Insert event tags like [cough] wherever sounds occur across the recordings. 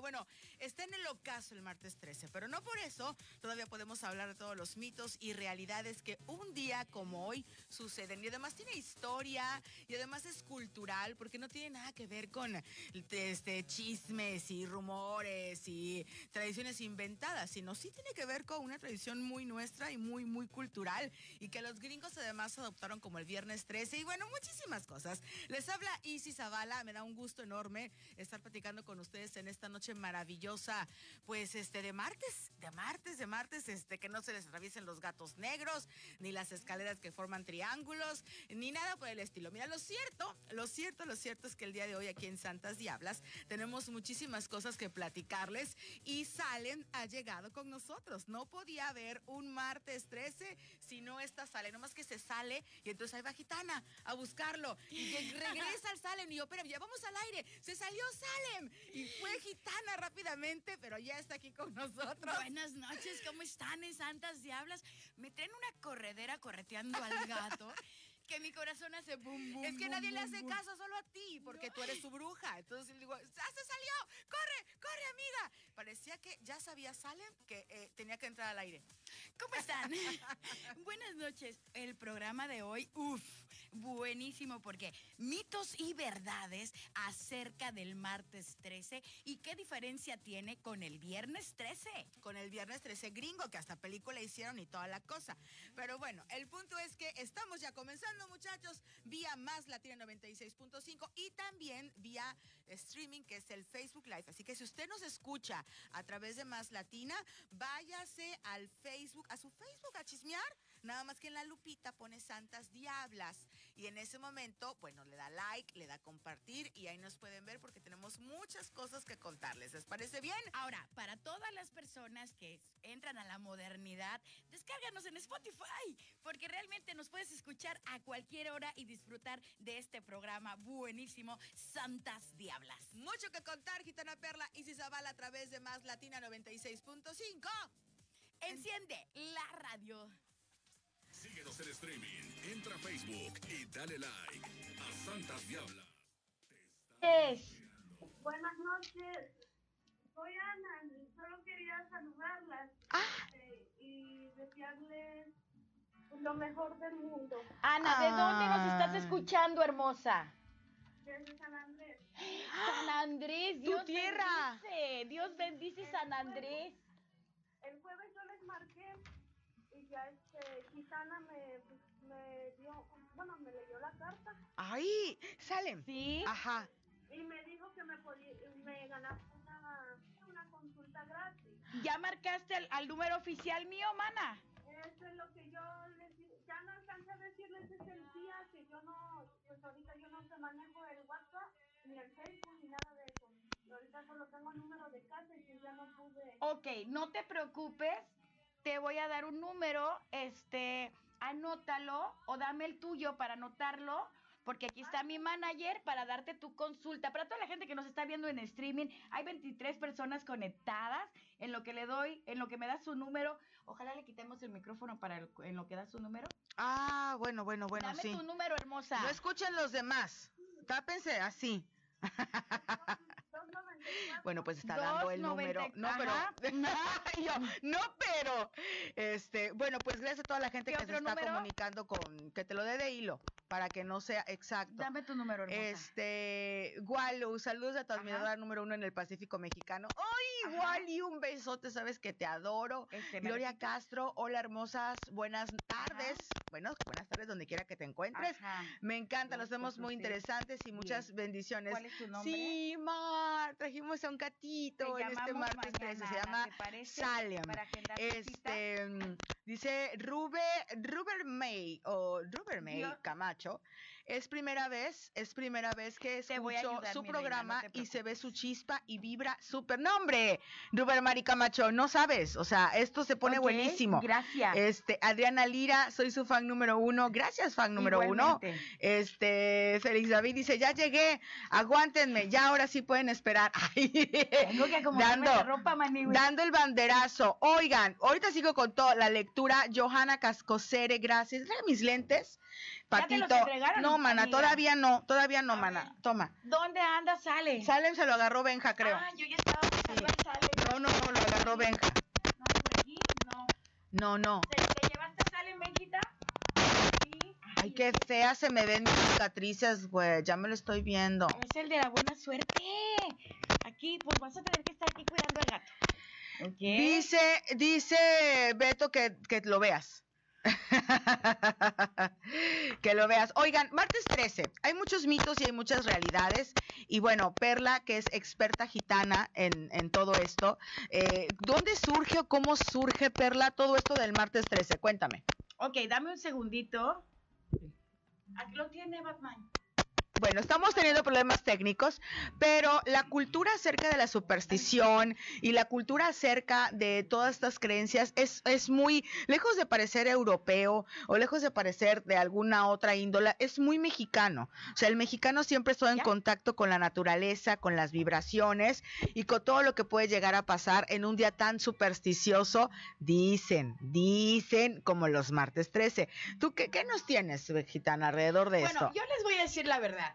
Bueno, está en el ocaso el martes 13, pero no por eso todavía podemos hablar de todos los mitos y realidades que un día como hoy suceden. Y además tiene historia y además es cultural porque no tiene nada que ver con este, chismes y rumores y tradiciones inventadas, sino sí tiene que ver con una tradición muy nuestra y muy, muy cultural y que los gringos además adoptaron como el viernes 13 y bueno, muchísimas cosas. Les habla Isis Zavala, me da un gusto enorme estar platicando con ustedes en esta noche maravillosa, pues este de martes, de martes, de martes, este que no se les atraviesen los gatos negros, ni las escaleras que forman triángulos, ni nada por el estilo. Mira, lo cierto, lo cierto, lo cierto es que el día de hoy aquí en Santas Diablas tenemos muchísimas cosas que platicarles y Salen ha llegado con nosotros. No podía haber un martes 13 si no está Salen, nomás que se sale y entonces ahí va Gitana a buscarlo y [laughs] regresa al Salem y yo, pero ya vamos al aire, se salió Salem y fue Gitana rápidamente, pero ya está aquí con nosotros. Buenas noches, ¿cómo están en Santas Diablas? Me traen una corredera correteando al gato que mi corazón hace bum, bum. Es que nadie le hace caso solo a ti, porque tú eres su bruja. Entonces le digo, ¡ya se salió! ¡Corre, corre, amiga! Parecía que ya sabía Salem que eh, tenía que entrar al aire. ¿Cómo están? [laughs] Buenas noches. El programa de hoy, uff, buenísimo, porque mitos y verdades acerca del martes 13 y qué diferencia tiene con el viernes 13. Con el viernes 13 gringo, que hasta película hicieron y toda la cosa. Pero bueno, el punto es que estamos ya comenzando muchachos, vía Más Latina 96.5 y también vía streaming, que es el Facebook Live. Así que si usted nos escucha a través de Más Latina, váyase al Facebook, a su Facebook a chismear. Nada más que en la lupita pone Santas Diablas. Y en ese momento, bueno, le da like, le da compartir y ahí nos pueden ver porque tenemos muchas cosas que contarles. ¿Les parece bien? Ahora, para todas las personas que entran a la modernidad, descárganos en Spotify, porque realmente nos puedes escuchar a cualquier hora y disfrutar de este programa buenísimo, Santas Diablas. Mucho que contar, Gitana Perla y Zavala a través de Más Latina 96.5. Enciende la radio. Síguenos en streaming, entra a Facebook y dale like a Santas Diablas. Es. Buenas noches. Soy Ana, solo quería saludarlas ah. eh, y desearles lo mejor del mundo. Ana, ¿de dónde nos estás ah. escuchando, hermosa? Desde San Andrés. [gasps] San Andrés, Dios tu tierra. bendice. Dios bendice San Andrés. el jueves yo les marqué y ya este, Gitana me, me dio, bueno, me leyó la carta. ¡Ay! Salen. Sí. Ajá. Y me dijo que me podía, me ganaba una, una consulta gratis. ¿Ya marcaste al, al número oficial mío, mana? Eso es lo que yo les ya no alcancé a decirles ese día que yo no, pues ahorita yo no se manejo el WhatsApp ni el Facebook ni nada de eso. Y ahorita solo tengo el número de casa y ya no pude. Ok, no te preocupes, te voy a dar un número, este, anótalo o dame el tuyo para anotarlo porque aquí está mi manager para darte tu consulta. Para toda la gente que nos está viendo en streaming, hay 23 personas conectadas en lo que le doy, en lo que me da su número. Ojalá le quitemos el micrófono para en lo que da su número. Ah, bueno, bueno, bueno, Dame sí. tu número, hermosa. No escuchen los demás. Tápense así. [laughs] Bueno, pues está dando el número. No, pero. [laughs] no, pero. Este, bueno, pues gracias a toda la gente que se está comunicando con. Que te lo dé de hilo para que no sea exacto. Dame tu número, hermosa. Este, Walu, saludos a tu admiradora número uno en el Pacífico Mexicano. ¡Ay, Wally! Un besote, sabes que te adoro. Este, Gloria Castro, hola hermosas, buenas tardes. Bueno, buenas tardes donde quiera que te encuentres. Me encanta, los vemos muy interesantes y muchas bendiciones. ¿Cuál es tu nombre? Sí, Mar, trajimos a un gatito en este martes 13, se llama Salem. Este, mm, dice Rube, Ruber May o Ruber May Camacho es primera vez, es primera vez que escucho su programa y se ve su chispa y vibra súper. No, hombre, Rubén Marica Macho, no sabes. O sea, esto se pone buenísimo. Gracias. Este, Adriana Lira, soy su fan número uno. Gracias, fan número uno. Este, Félix David dice, ya llegué, aguántenme, ya ahora sí pueden esperar. [laughs] Tengo que dando, la ropa, dando el banderazo. Oigan, ahorita sigo con toda la lectura. Johanna Cascosere, gracias. mis lentes. Patito. no, mana, amiga. todavía no, todavía no, mana. Toma. ¿Dónde anda? Sale. Salem se lo agarró Benja, creo. Ah, yo ya estaba buscando al Sale. No, no, no, lo agarró Benja. No, por aquí, no. No, no. ¿Te, te llevaste a Sale, Benjita? Sí. Ay, qué fea se me ven mis cicatrices, güey. Ya me lo estoy viendo. Es el de la buena suerte. Aquí, pues vas a tener que estar aquí cuidando al gato. ¿Ok? Dice, dice Beto que, que lo veas. [laughs] que lo veas. Oigan, martes 13. Hay muchos mitos y hay muchas realidades. Y bueno, Perla, que es experta gitana en, en todo esto. eh, ¿Dónde surge o cómo surge, Perla, todo esto del martes 13? Cuéntame. Ok, dame un segundito. Aquí lo tiene Batman. Bueno, estamos teniendo problemas técnicos, pero la cultura acerca de la superstición y la cultura acerca de todas estas creencias es, es muy, lejos de parecer europeo o lejos de parecer de alguna otra índola, es muy mexicano. O sea, el mexicano siempre está en contacto con la naturaleza, con las vibraciones y con todo lo que puede llegar a pasar en un día tan supersticioso, dicen, dicen como los martes 13. ¿Tú qué, qué nos tienes, gitana, alrededor de Bueno, esto? yo les voy a decir la verdad.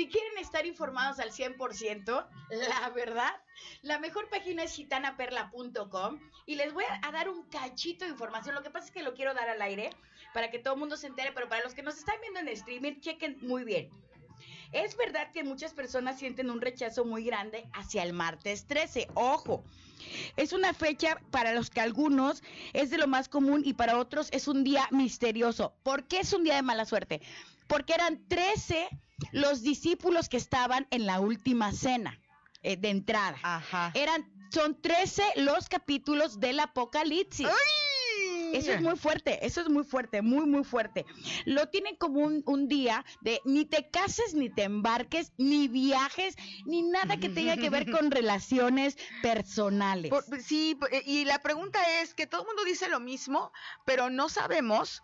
Si quieren estar informados al 100%, la verdad, la mejor página es gitanaperla.com y les voy a, dar un cachito de información. Lo que pasa es que lo quiero dar al aire para que todo el mundo se entere, pero para los que nos están viendo en streaming, chequen muy bien. Es verdad que muchas personas sienten un rechazo muy grande hacia el martes 13. Ojo, es una fecha para los que algunos es de lo más común y para otros es un día misterioso. ¿Por qué es un día de mala suerte? Porque eran 13 los discípulos que estaban en la última cena eh, de entrada. Ajá. Eran, son 13 los capítulos del Apocalipsis. Eso es muy fuerte, eso es muy fuerte, muy, muy fuerte. Lo tienen como un, un día de ni te cases, ni te embarques, ni viajes, ni nada que tenga que ver con [laughs] relaciones personales. Por- sí, por- y la pregunta es que todo el mundo dice lo mismo, pero no sabemos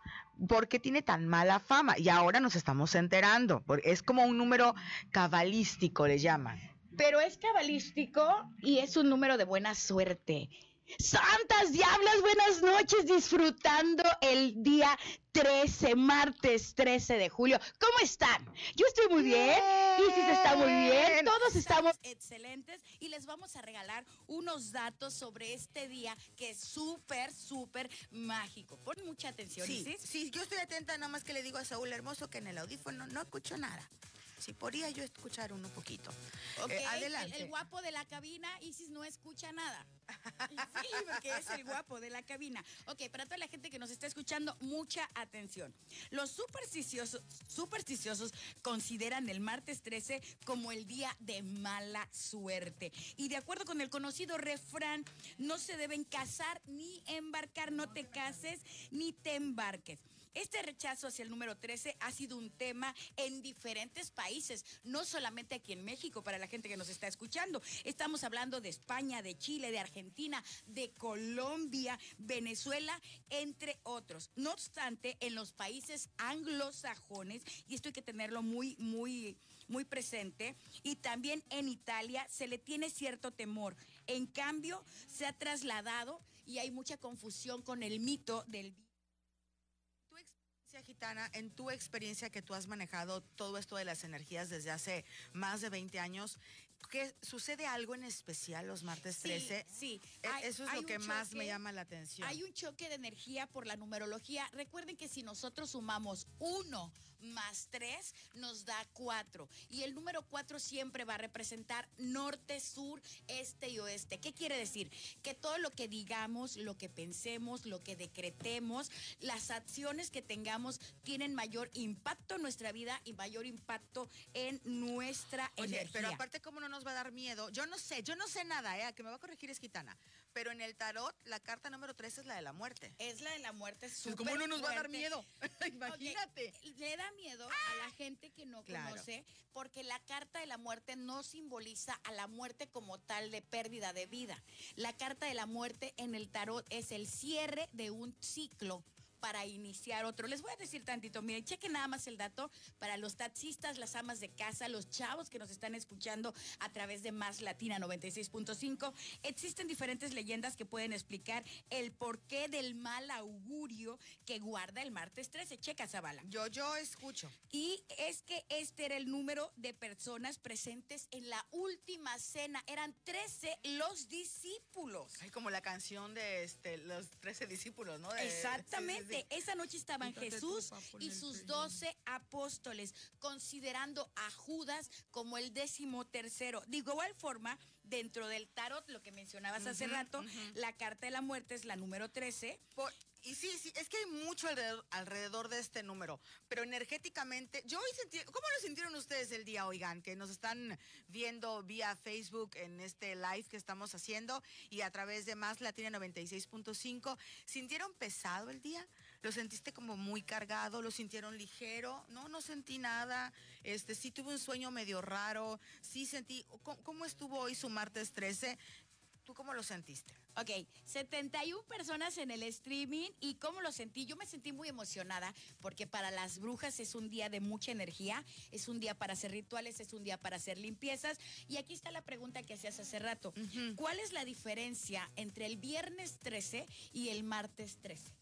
por qué tiene tan mala fama. Y ahora nos estamos enterando. porque Es como un número cabalístico, le llaman. Pero es cabalístico y es un número de buena suerte. Santas diablas, buenas noches, disfrutando el día 13, martes 13 de julio. ¿Cómo están? Yo estoy muy bien, Isis está muy bien, todos estamos excelentes y les vamos a regalar unos datos sobre este día que es súper, súper mágico. Pon mucha atención, Sí, Isis. sí, yo estoy atenta, nada más que le digo a Saúl Hermoso que en el audífono no escucho nada. Si podría yo escuchar uno poquito. Ok, Eh, el- adelante. El, guapo de la cabina, Isis no escucha nada. [laughs] Sí, porque es el guapo de la cabina. Ok, para toda la gente que nos está escuchando, mucha atención. Los supersticiosos, supersticiosos consideran el martes 13 como el día de mala suerte. Y de acuerdo con el conocido refrán, no se deben casar ni embarcar, no te cases ni te embarques. Este rechazo hacia el número 13 ha sido un tema en diferentes países, no solamente aquí en México, para la gente que nos está escuchando. Estamos hablando de España, de Chile, de Argentina, de Colombia, Venezuela, entre otros. No obstante, en los países anglosajones, y esto hay que tenerlo muy, muy, muy presente, y también en Italia se le tiene cierto temor. En cambio, se ha trasladado y hay mucha confusión con el mito del gitana, en tu experiencia que tú has manejado todo esto de las energías desde hace más de 20 años, ¿qué, ¿sucede algo en especial los martes 13? Sí, E- hay- Eso es lo que más me llama la atención. Hay un choque de energía por la numerología. Recuerden que si nosotros sumamos uno más tres, nos da cuatro. Y el número cuatro siempre va a representar norte, sur, este y oeste. ¿Qué quiere decir? Que todo lo que digamos, lo que pensemos, lo que decretemos, las acciones que tengamos tienen mayor impacto en nuestra vida y mayor impacto en nuestra Oye, energía. pero aparte, ¿cómo no nos va a dar miedo? Yo no sé, yo no sé nada, ¿eh? A que me va a corregir es gitana. Pero en el tarot, la carta número 13 es la de la muerte. es la de la muerte. Pues, ¿Cómo no nos va a dar miedo? [laughs] Imagínate. Ok, Le da miedo a la gente que no Claro. conoce porque la carta de la muerte no simboliza a la muerte como tal de pérdida de vida. La carta de la muerte en el tarot es el cierre de un ciclo para iniciar otro. Les voy a decir tantito, miren, chequen nada más el dato para los taxistas, las amas de casa, los chavos que nos están escuchando a través de Más Latina 96.5. Existen diferentes leyendas que pueden explicar el porqué del mal augurio que guarda el martes 13. Checa, Zavala. Yo, yo escucho. Y es que este era el número de personas presentes en la última cena. Eran 13 los discípulos. Ay, como la canción de este, los 13 discípulos, ¿no? De- Exactamente. sí, sí, Esa noche estaban Jesús y sus doce apóstoles, considerando a Judas como el décimo tercero. De igual forma, dentro del tarot, lo que mencionabas hace rato, la carta de la muerte es la número 13. Por- y sí, sí, es que hay mucho alrededor, de este número, pero energéticamente, yo hoy sentí, ¿cómo lo sintieron ustedes el día, oigan, que nos están viendo vía Facebook en este live que estamos haciendo y a través de Más Latina 96.5? ¿Sintieron pesado el día? ¿Lo sentiste como muy cargado? ¿Lo sintieron ligero? No, no sentí nada. Este, sí tuve un sueño medio raro. Sí sentí, ¿cómo, cómo estuvo hoy su martes 13? ¿Tú cómo lo sentiste? Ok, 71 personas en el streaming y cómo lo sentí. Yo me sentí muy emocionada porque para las brujas es un día de mucha energía, es un día para hacer rituales, es un día para hacer limpiezas. Y aquí está la pregunta que hacías hace rato. ¿Cuál es la diferencia entre el viernes 13 y el martes 13?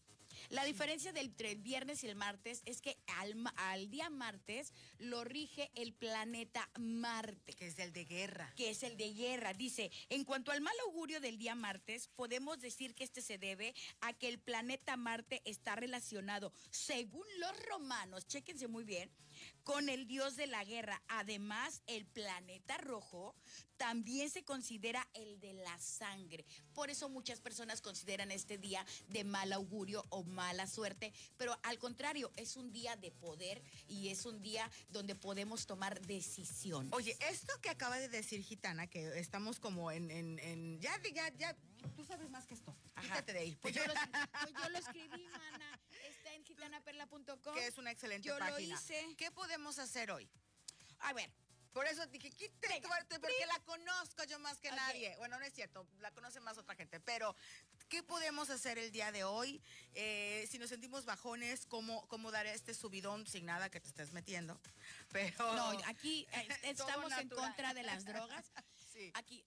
La diferencia del, entre el viernes y el martes es que al, al día martes lo rige el planeta Marte Que es el de guerra. que es el de guerra. Dice, en cuanto al mal augurio del día martes, podemos decir que este se debe a que el planeta Marte está relacionado, según los romanos, chéquense muy bien, con el dios de la guerra. Además, el planeta rojo también se considera el de la sangre. Por eso muchas personas consideran este día de mal augurio o mala suerte, pero al contrario, es un día de poder y es un día donde podemos tomar decisiones. Oye, esto que acaba de decir Gitana, que estamos como en, en, en- ya, ya, ya, tú sabes más que esto. Ajá. Quítate de ahí. Pues yo, lo, [laughs] pues yo lo escribí, mana. Gitanaperla.com. que es una excelente Yo lo página. hice. ¿Qué podemos hacer hoy? A ver, Por eso dije, quítate Venga, fuerte, porque la conozco yo más que Ok. nadie. Bueno, no es cierto, la conoce más otra gente, pero ¿qué podemos hacer el día de hoy? Eh, si nos sentimos bajones, ¿cómo, ¿cómo dar este subidón sin nada que te estés metiendo? [laughs] Pero... no, aquí eh, [laughs] estamos en contra de las drogas. [laughs] Sí, Aquí,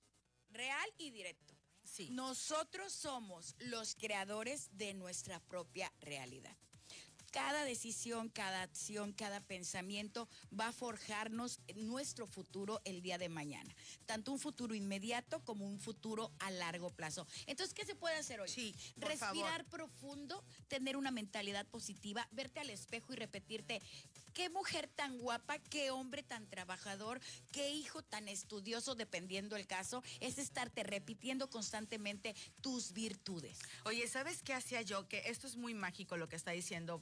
real y directo. sí. Nosotros somos los creadores de nuestra propia realidad. Cada decisión, cada acción, cada pensamiento va a forjarnos nuestro futuro el día de mañana. Tanto un futuro inmediato como un futuro a largo plazo. Entonces, ¿qué se puede hacer hoy? Sí, por Respirar profundo, tener una mentalidad positiva, verte al espejo y repetirte, qué mujer tan guapa, qué hombre tan trabajador, qué hijo tan estudioso, dependiendo el caso, es estarte repitiendo constantemente tus virtudes. Oye, ¿sabes qué hacía yo? Que esto es muy mágico lo que está diciendo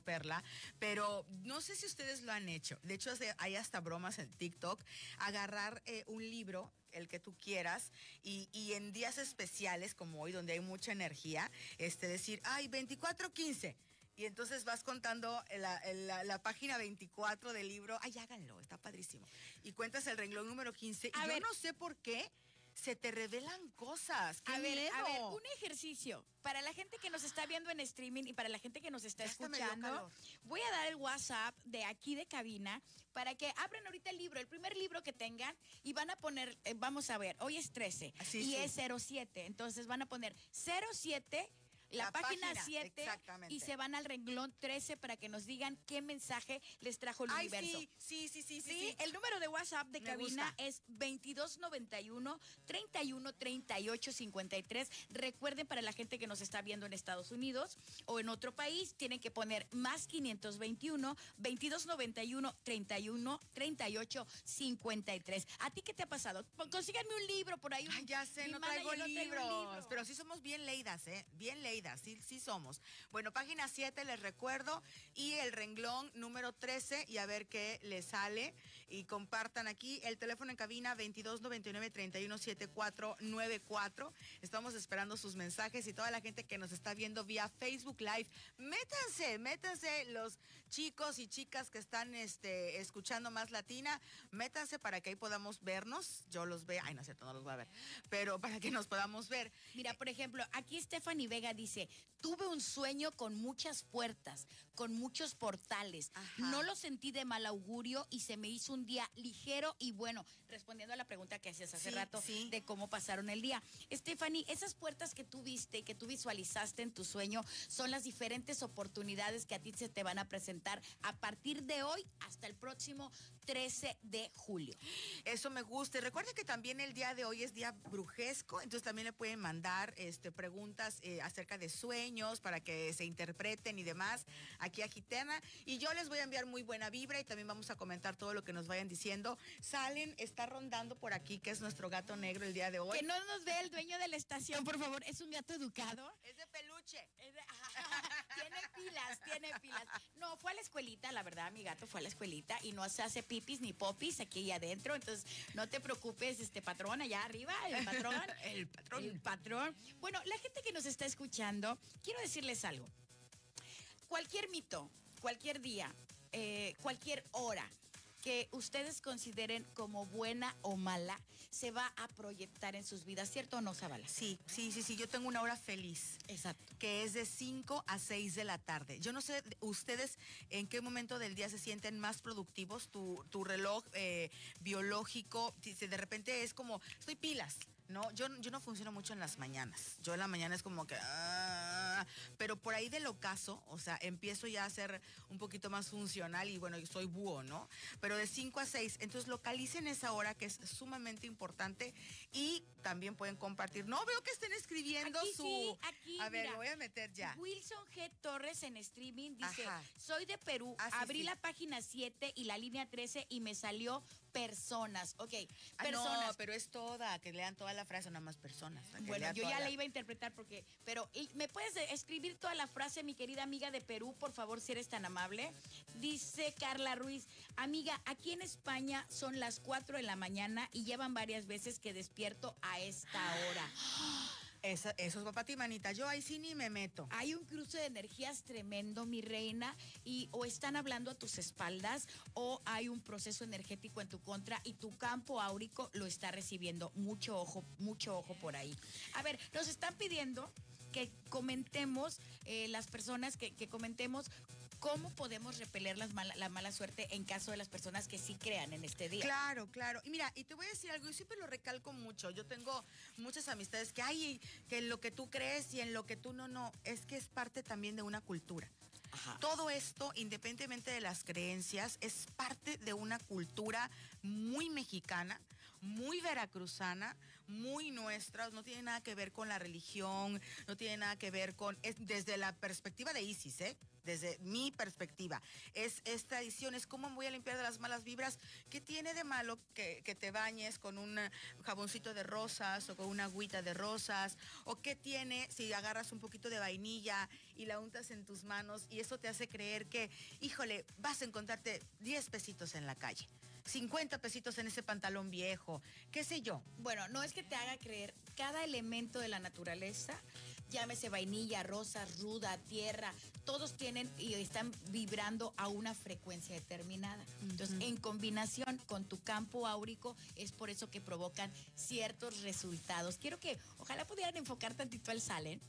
Pero no sé si ustedes lo han hecho. De hecho, hay hasta bromas en TikTok. Agarrar eh, un libro, el que tú quieras, y, y en días especiales como hoy, donde hay mucha energía, este, decir, ay, 24-15. Y entonces vas contando la, la- la página 24 del libro. Ay, háganlo, está padrísimo. Y cuentas el renglón número 15. A y ver. yo no sé por qué se te revelan cosas. ¡Qué A ver, a ver, un ejercicio para la gente que nos está viendo en streaming y para la gente que nos está Ya escuchando. Voy a dar el WhatsApp de aquí de cabina para que abran ahorita el libro, el primer libro que tengan y van a poner, eh, vamos a ver, hoy es 13 Así, y sí. es 07, entonces van a poner 07 la, La página página, 7 exactamente. y se van al renglón 13 para que nos digan qué mensaje les trajo el Ay, universo. sí, sí, sí, sí, sí, Sí, sí. el número de WhatsApp de Me cabina gusta. es 2291 31 38 53. Recuerden para la gente que nos está viendo en Estados Unidos o en otro país, tienen que poner más 521 2291 31 38 53. ¿A ti qué te ha pasado? Consíganme un libro por ahí. Ay, ya sé, no traigo manager no trae un libros. libro. Pero sí somos bien leídas, ¿eh? Bien leídas, sí, sí somos. Bueno, página 7 les recuerdo y el renglón número 13 y a ver qué les sale. Y compartan aquí el teléfono en cabina 2299 317494. Estamos esperando sus mensajes y toda la gente que nos está viendo vía Facebook Live. Métanse, métanse los chicos y chicas que están este, escuchando más latina, métanse para que ahí podamos vernos. Yo los veo, ay, no es cierto, no los voy a ver, pero [laughs] para que nos podamos ver. Mira, por ejemplo, aquí Stephanie Vega dice. tuve un sueño con muchas puertas, con muchos portales. Ajá. No lo sentí de mal augurio y se me hizo un día ligero y bueno, respondiendo a la pregunta que hacías hace Sí, rato sí. de cómo pasaron el día. Stephanie, esas puertas que tú viste, que tú visualizaste en tu sueño, son las diferentes oportunidades que a ti se te van a presentar a partir de hoy hasta el próximo 13 de julio. Eso me gusta. Y recuerden que también el día de hoy es día brujesco, entonces también le pueden mandar este, preguntas eh, acerca de sueños para que se interpreten y demás aquí a Gitana. Y yo les voy a enviar muy buena vibra y también vamos a comentar todo lo que nos vayan diciendo. Salen, está rondando por aquí, que es nuestro gato negro el día de hoy. Que no nos ve el dueño de la estación, por favor. Es un gato educado. Es de peluche. Es de- [laughs] tiene pilas, tiene pilas. No, fue a la escuelita, la verdad, mi gato fue a la escuelita y no se hace ni popis aquí adentro. Entonces, no te preocupes, este patrón allá arriba, el patrón. [laughs] El patrón. El patrón. Bueno, la gente que nos está escuchando, quiero decirles algo. Cualquier mito, cualquier día, eh, cualquier hora que ustedes consideren como buena o mala, se va a proyectar en sus vidas, ¿cierto o no, Zabala? Sí, sí, sí, sí. Yo tengo una hora feliz. Exacto. que es de 5 a 6 de la tarde. Yo no sé ustedes en qué momento del día se sienten más productivos, tu, tu reloj eh, biológico, de repente es como, estoy pilas. No, yo, yo no funciono mucho en las mañanas. Yo en la mañana es como que... ah, pero por ahí del ocaso, o sea, empiezo ya a ser un poquito más funcional y bueno, yo soy búho, ¿no? Pero de 5 a 6, entonces localicen esa hora que es sumamente importante y también pueden compartir. No veo que estén escribiendo Aquí su... sí, aquí, a ver, mira. lo voy a meter ya. Wilson G. Torres en streaming dice, Ajá. soy de Perú, Ah, abrí sí. la página 7 y la línea 13 y me salió personas. Ok, Ah, personas. no, pero es toda, que lean toda la frase, nada más personas. Bueno, yo ya la- la iba a interpretar porque, pero ¿y ¿me puedes escribir toda la frase, mi querida amiga de Perú, por favor, si eres tan amable? Dice Carla Ruiz, amiga, aquí en España son las 4 de la mañana y llevan varias veces que despierto a esta hora. [gasps] [gasps] Esa- eso es para ti, manita. Yo ahí sí ni me meto. Hay un cruce de energías tremendo, mi reina, y o están hablando a tus espaldas o hay un proceso energético en tu contra y tu campo áurico lo está recibiendo. Mucho ojo, mucho ojo por ahí. A ver, nos están pidiendo que comentemos, eh, las personas que comentemos cómo podemos repeler las mala- la mala suerte en caso de las personas que sí crean en este día. Claro, claro. Y mira, y te voy a decir algo, yo siempre lo recalco mucho. Yo tengo muchas amistades que hay que en lo que tú crees y en lo que tú no, no, es que es parte también de una cultura. Ajá. Todo esto, independientemente de las creencias, es parte de una cultura muy mexicana, muy veracruzana, muy nuestra. No tiene nada que ver con la religión, no tiene nada que ver con, es desde la perspectiva de Isis, ¿eh? Desde mi perspectiva. Es, es tradición, es cómo voy a limpiar de las malas vibras. ¿Qué tiene de malo que, que te bañes con un jaboncito de rosas o con una agüita de rosas? ¿O qué tiene si agarras un poquito de vainilla y la untas en tus manos y eso te hace creer que, híjole, vas a encontrarte 10 pesitos en la calle, 50 pesitos en ese pantalón viejo, qué sé yo. Bueno, no es que te haga creer cada elemento de la naturaleza, llámese vainilla, rosa, ruda, tierra, todos tienen y están vibrando a una frecuencia determinada. Entonces, en combinación con tu campo áurico, es por eso que provocan ciertos resultados. Quiero que ojalá pudieran enfocar tantito al salen.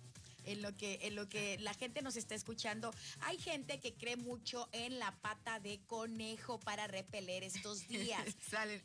En lo, que, en lo que la gente nos está escuchando, hay gente que cree mucho en la pata de conejo para repeler estos [laughs] días Salen.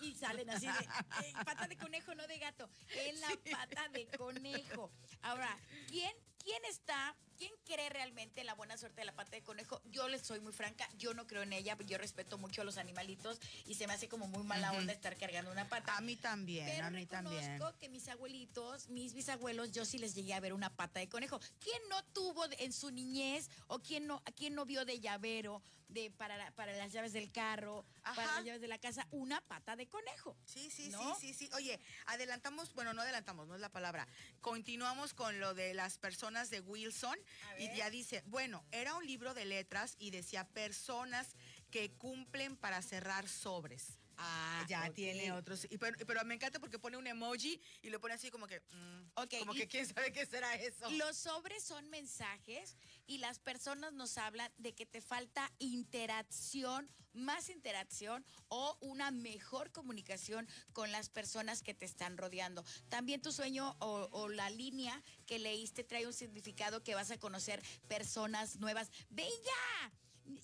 y salen así de eh, pata de conejo, no de gato, en la pata de conejo. Ahora, ¿quién, quién está, quién cree realmente en la buena suerte de la pata de conejo? Yo les soy muy franca, yo no creo en ella, yo respeto mucho a los animalitos y se me hace como muy mala onda estar cargando una pata. A mí también, Pero a mí reconozco también. que mis abuelitos, mis bisabuelos, yo sí les llegué a ver una pata de conejo. ¿Quién no tuvo en su niñez o quién no, quién no vio de llavero de para, la- para las llaves del carro, para las llaves de la casa, una pata de conejo? Sí, sí, ¿No? sí, sí, sí. Oye, adelantamos, bueno, no adelantamos, no es la palabra. Continuamos con lo de las personas de Wilson y ya dice, bueno, era un libro de letras y decía personas que cumplen para cerrar sobres. Ah, ya tiene otros. Y pero, pero me encanta porque pone un emoji y lo pone así como que. mm, Como y- que quién sabe qué será eso. Los sobres son mensajes y las personas nos hablan de que te falta interacción, más interacción o una mejor comunicación con las personas que te están rodeando. También tu sueño o, o la línea que leíste trae un significado que vas a conocer personas nuevas. ¡Venga!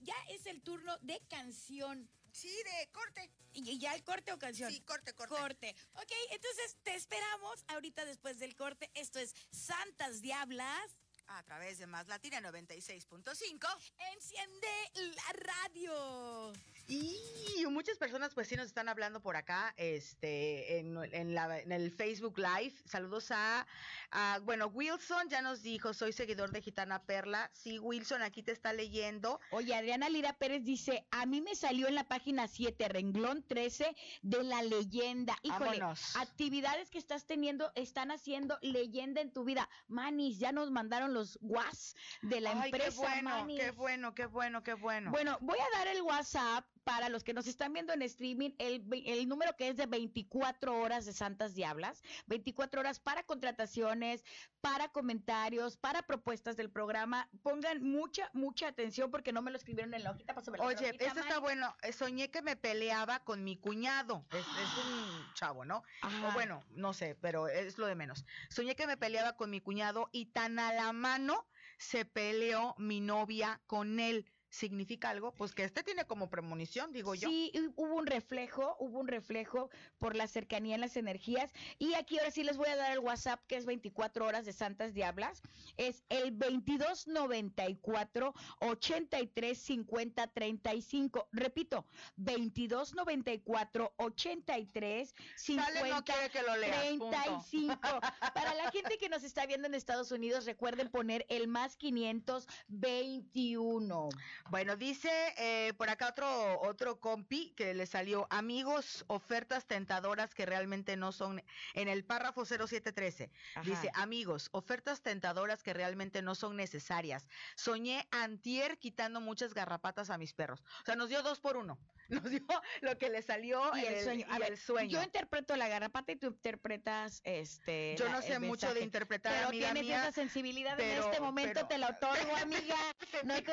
Ya es el turno de canción. Sí, de corte. ¿Y ya el corte o canción? Sí, corte, corte. Corte. Ok, entonces te esperamos ahorita después del corte. Esto es Santas Diablas. A través de Más Latina 96.5. Enciende la radio. Y muchas personas pues sí nos están hablando por acá, este, en, en la- en el Facebook Live. Saludos a, a, bueno, Wilson ya nos dijo, soy seguidor de Gitana Perla. Sí, Wilson, aquí te está leyendo. Oye, Adriana Lira Pérez dice, a mí me salió en la página 7, renglón 13 de la leyenda. Híjole, Vámonos. actividades que estás teniendo, están haciendo leyenda en tu vida. Manis, ya nos mandaron los guas de la Ay, empresa qué bueno, Manis. qué bueno, qué bueno, qué bueno. Bueno, voy a dar el WhatsApp para los que nos están viendo en streaming, el, número que es de 24 horas de Santas Diablas, 24 horas para contrataciones, para comentarios, para propuestas del programa. Pongan mucha, mucha atención porque no me lo escribieron en la hojita. pásamela en la Oye, hojita, esto está bueno. Eh, Soñé que me peleaba con mi cuñado. Es, es un chavo, ¿no? Ajá. O bueno, no sé, pero es lo de menos. Soñé que me peleaba con mi cuñado y tan a la mano se peleó mi novia con él. ¿Significa algo? Pues que este tiene como premonición, digo yo. Sí, y hubo un reflejo, hubo un reflejo por la cercanía en las energías. Y aquí ahora sí les voy a dar el WhatsApp, que es 24 horas de Santas Diablas. Es el 2294 83 50 35. Repito, 2294 83 50 Sale, no quiere que lo leas, punto. 35. [laughs] Para la gente que nos está viendo en Estados Unidos, recuerden poner el más 521. Bueno, dice eh, por acá otro, otro compi que le salió amigos, ofertas tentadoras que realmente no son en el párrafo 0713. Dice, amigos, ofertas tentadoras que realmente no son necesarias. Soñé antier quitando muchas garrapatas a mis perros. O sea, nos dio dos por uno. [laughs] Nos dio lo que le salió y el sueño. A y ver, el sueño. Yo interpreto la garrapata y tú interpretas este. Yo la- no sé mucho de interpretar, Pero amiga tienes mía, esa sensibilidad pero- en este momento, pero- te la otorgo, amiga. [laughs] No te.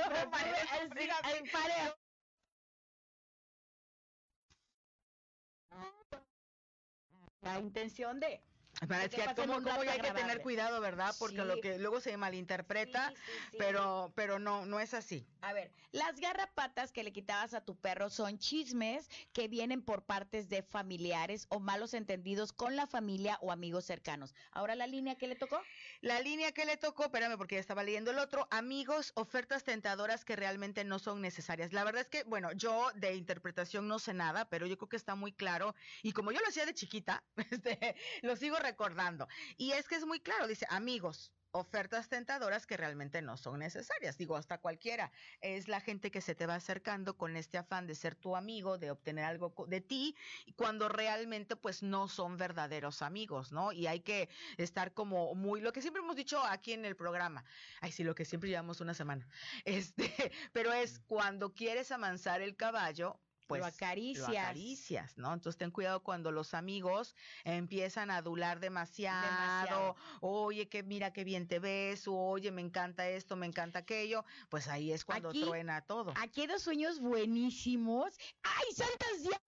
La intención de. Es que como, hay que tener cuidado, ¿verdad? Porque Sí. lo que luego se malinterpreta, Sí, sí, sí. pero pero no no es así. A ver, las garrapatas que le quitabas a tu perro son chismes que vienen por partes de familiares o malos entendidos con la familia o amigos cercanos. Ahora la línea que le tocó. La línea que le tocó, espérame porque ya estaba leyendo el otro, amigos, ofertas tentadoras que realmente no son necesarias. La verdad es que, bueno, yo de interpretación no sé nada, pero yo creo que está muy claro. Y como yo lo hacía de chiquita, [laughs] este, lo sigo recordando. Y es que es muy claro, dice, amigos. Ofertas tentadoras que realmente no son necesarias. Digo, hasta cualquiera. Es la gente que se te va acercando con este afán de ser tu amigo, de obtener algo de ti, y cuando realmente pues no son verdaderos amigos, ¿no? Y hay que estar como muy, lo que siempre hemos dicho aquí en el programa, ay sí, lo que siempre llevamos una semana, [laughs] este, pero es cuando quieres amansar el caballo, pues Lo acaricias. lo acaricias, ¿no? Entonces ten cuidado cuando los amigos empiezan a adular demasiado, Demasiado. oye, que mira qué bien te ves, oye, me encanta esto, me encanta aquello, pues ahí es cuando Aquí- truena todo. Aquí hay dos sueños buenísimos. ¡Ay, santas diablas!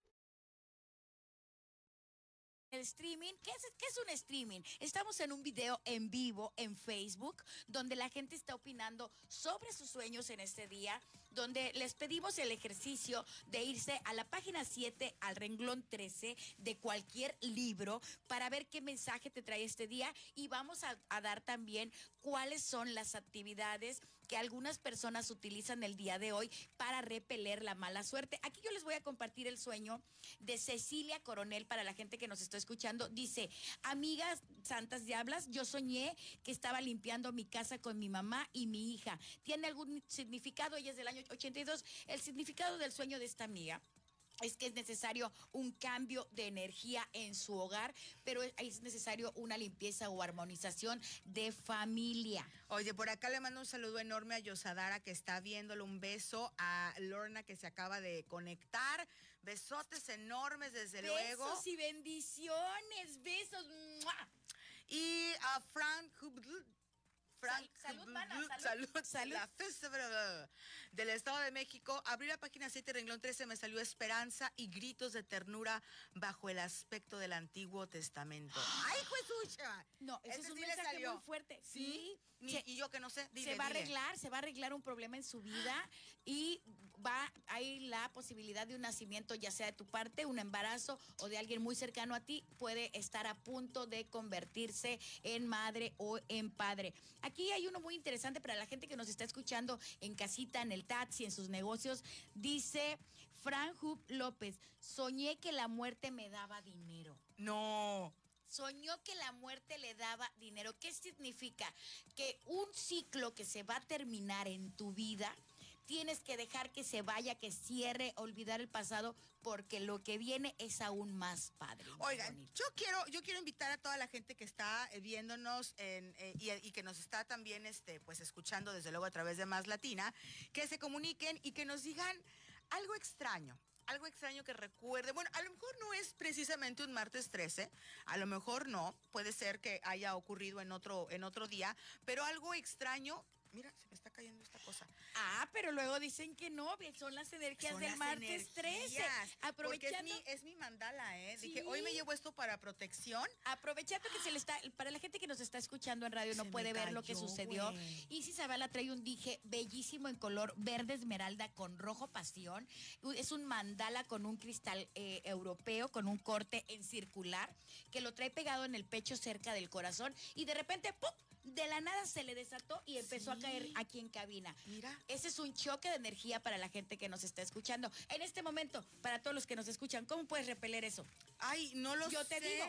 El streaming, ¿qué es, qué es un streaming? Estamos en un video en vivo en Facebook donde la gente está opinando sobre sus sueños en este día, donde les pedimos el ejercicio de irse a la página 7, al renglón 13 de cualquier libro para ver qué mensaje te trae este día y vamos a, a dar también cuáles son las actividades que algunas personas utilizan el día de hoy para repeler la mala suerte. Aquí yo les voy a compartir el sueño de Cecilia Coronel para la gente que nos está escuchando. Dice, amigas santas diablas, yo soñé que estaba limpiando mi casa con mi mamá y mi hija. ¿Tiene algún significado? Ella es del año 82. El significado del sueño de esta amiga es que es necesario un cambio de energía en su hogar, pero es- es necesario una limpieza o armonización de familia. Oye, por acá le mando un saludo enorme a Yosadara que está viéndolo. Un beso a Lorna que se acaba de conectar. Besotes enormes, desde luego. Besos y bendiciones, besos. ¡mua! Y a Frank Hubl- Frank Sal- salud, mana, salud, salud. Salud. la del Estado de México. Abrí la página 7, renglón 13, me salió esperanza y gritos de ternura bajo el aspecto del Antiguo Testamento. [gasps] ¡Ay, Jesucha! No, ese, Ese es un sí mensaje muy fuerte. ¿Sí? Se- y yo que no sé, dile, se va a arreglar, se va a arreglar un problema en su vida y va hay la posibilidad de un nacimiento ya sea de tu parte, un embarazo o de alguien muy cercano a ti puede estar a punto de convertirse en madre o en padre. Aquí hay uno muy interesante para la gente que nos está escuchando en casita, en el taxi, en sus negocios. Dice Fran Hub López, soñé que la muerte me daba dinero. No. Soñó que la muerte le daba dinero. ¿Qué significa? Que un ciclo que se va a terminar en tu vida, tienes que dejar que se vaya, que cierre, olvidar el pasado, porque lo que viene es aún más padre. más Oigan, bonito. yo quiero, yo quiero invitar a toda la gente que está eh, viéndonos en, eh, y, y que nos está también este, pues escuchando desde luego a través de Más Latina, que se comuniquen y que nos digan algo extraño. Algo extraño que recuerde. Bueno, a lo mejor no es precisamente un martes 13, a lo mejor no, puede ser que haya ocurrido en otro, en otro día, pero algo extraño. Mira, se me está cayendo esta cosa. Ah, pero luego dicen que no, bien, son las energías Son del las martes 13. energías, Porque es Aprovechando, mi, es mi mandala, ¿eh? Dije, hoy me llevo esto para protección. aprovechando que se le está, para la gente que nos está escuchando en radio Se no puede ver lo que sucedió. güey. Isis Zavala trae un dije bellísimo en color verde esmeralda con rojo pasión. Es un mandala con un cristal eh, europeo, con un corte en circular, que lo trae pegado en el pecho cerca del corazón y de repente, ¡pum! De la nada se le desató y empezó a Caer aquí en cabina. Mira. Ese es un choque de energía para la gente que nos está escuchando. En este momento, para todos los que nos escuchan, ¿cómo puedes repeler eso? Ay, no lo Yo sé. te digo,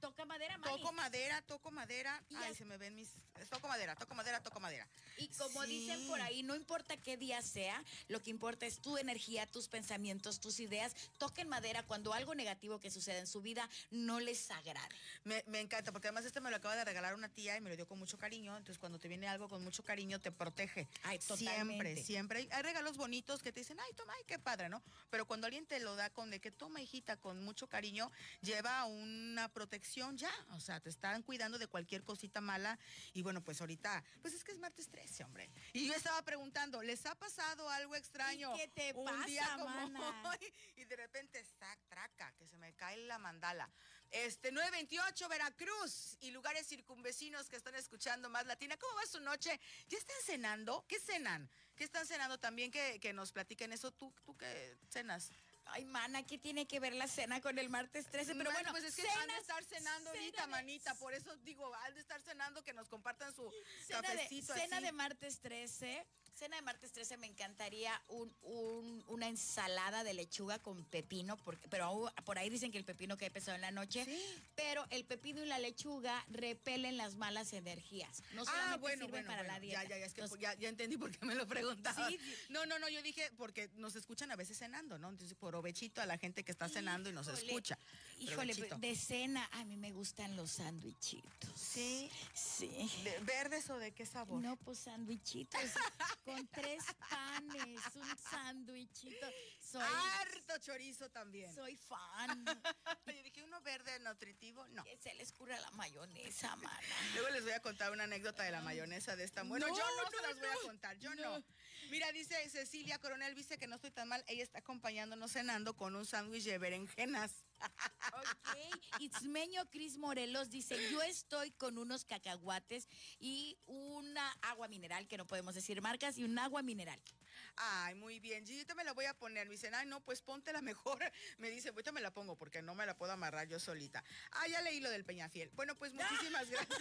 toca madera, Mani. Toco madera, toco madera. Y Ay, se me ven mis. Toco madera, toco madera, toco madera. Y como Sí. dicen por ahí, no importa qué día sea, lo que importa es tu energía, tus pensamientos, tus ideas. Toquen madera cuando algo negativo que suceda en su vida no les agrade. Me, me encanta, porque además este me lo acaba de regalar una tía y me lo dio con mucho cariño. Entonces, cuando te viene algo con mucho cariño, te protege. Ay, Siempre, totalmente. siempre. Hay, hay regalos bonitos que te dicen, ay, toma, ay, qué padre, ¿no? Pero cuando alguien te lo da con de que toma, hijita, con mucho cariño, lleva una protección ya. O sea, te están cuidando de cualquier cosita mala. Y bueno, pues ahorita, pues es que es martes 13, hombre. Y yo estaba preguntando, ¿les ha pasado algo extraño? qué te un pasa, día como mana? hoy? Y de repente está traca, que se me cae la mandala. Este, 928 Veracruz y lugares circunvecinos que están escuchando más latina. ¿Cómo va su noche? ¿Ya están cenando? ¿Qué cenan? ¿Qué están cenando? También que, que nos platiquen eso. ¿Tú, ¿Tú qué cenas? Ay, mana, ¿qué tiene que ver la cena con el martes 13? Pero Mana, bueno, pues es que cenas- han de estar cenando cena ahorita, de- manita. Por eso digo, han de estar cenando que nos compartan su Cena, de, cafecito cena así. de martes 13. Cena de martes 13 me encantaría un, un- una ensalada de lechuga con pepino, porque, pero por ahí dicen que el pepino cae pesado en la noche. Sí. Pero el pepino y la lechuga repelen las malas energías. No Ah, bueno, sirven bueno, para bueno. la dieta. Ya, ya, ya, es que ya, ya entendí por qué me lo. Sí, sí. No, no, no, yo dije porque nos escuchan a veces cenando, ¿no? Entonces, provechito a la gente que está cenando y nos Híjole, escucha. Híjole, Provechito. de cena a mí me gustan los sándwichitos. Sí. Sí. ¿De- ¿Verdes o de qué sabor? No, pues sándwichitos [laughs] con tres panes, un sándwichito. Soy, Harto chorizo también. soy fan. [laughs] Yo dije, uno verde nutritivo, no. Que se les cura la mayonesa, mana. Luego les voy a contar una anécdota de la mayonesa de esta. Bueno, No, yo no, no, se las voy a contar, yo no. Mira, dice Cecilia Coronel, dice que no estoy tan mal. Ella está acompañándonos cenando con un sándwich de berenjenas. Ok. Itzmeño Cris Morelos dice, yo estoy con unos cacahuates y una agua mineral, que no podemos decir marcas, y un agua mineral. Ay, muy bien. Gillita me la voy a poner. Me dicen, ay, no, pues ponte la mejor. [laughs] Me dice, ahorita me la pongo porque no me la puedo amarrar yo solita. Ah, ya leí lo del Peñafiel. Bueno, pues muchísimas [laughs] gracias.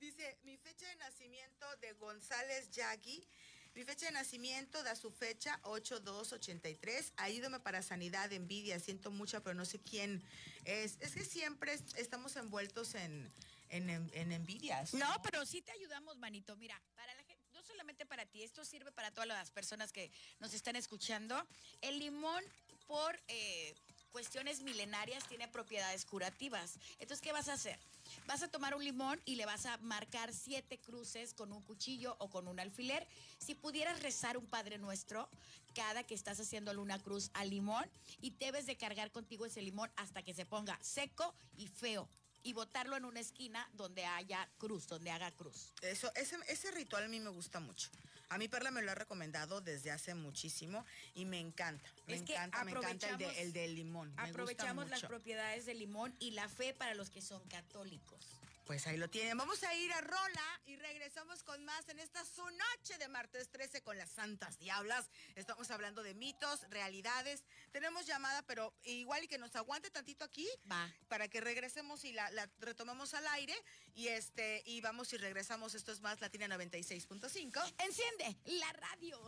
Dice, mi fecha de nacimiento de González Yagui. Mi fecha de nacimiento da su fecha 8283. Ayúdame para sanidad, envidia. Siento mucha, pero no sé quién es. Es que siempre es- estamos envueltos en, en, en- en envidias. No, pero sí te ayudamos, manito. Mira, para la gente, no solamente para ti, esto sirve para todas las personas que nos están escuchando. El limón por eh, cuestiones milenarias tiene propiedades curativas. Entonces, ¿qué vas a hacer? Vas a tomar un limón y le vas a marcar siete cruces con un cuchillo o con un alfiler. Si pudieras rezar un Padre Nuestro cada que estás haciéndole una cruz al limón y debes de cargar contigo ese limón hasta que se ponga seco y feo y botarlo en una esquina donde haya cruz, donde haga cruz. Eso, ese, ese ritual a mí me gusta mucho. A mi perla me lo ha recomendado desde hace muchísimo y me encanta. Me Es que encanta, me encanta el, de, el del limón. Aprovechamos las propiedades del limón y la fe para los que son católicos. Pues ahí lo tienen. Vamos a ir a Rola y regresamos con más en esta su noche de martes 13 con las Santas Diablas. Estamos hablando de mitos, realidades. Tenemos llamada, pero igual y que nos aguante tantito aquí Va. para que regresemos y la, la retomemos al aire. Y este, y vamos y regresamos. Esto es más Latina 96.5. Enciende la radio.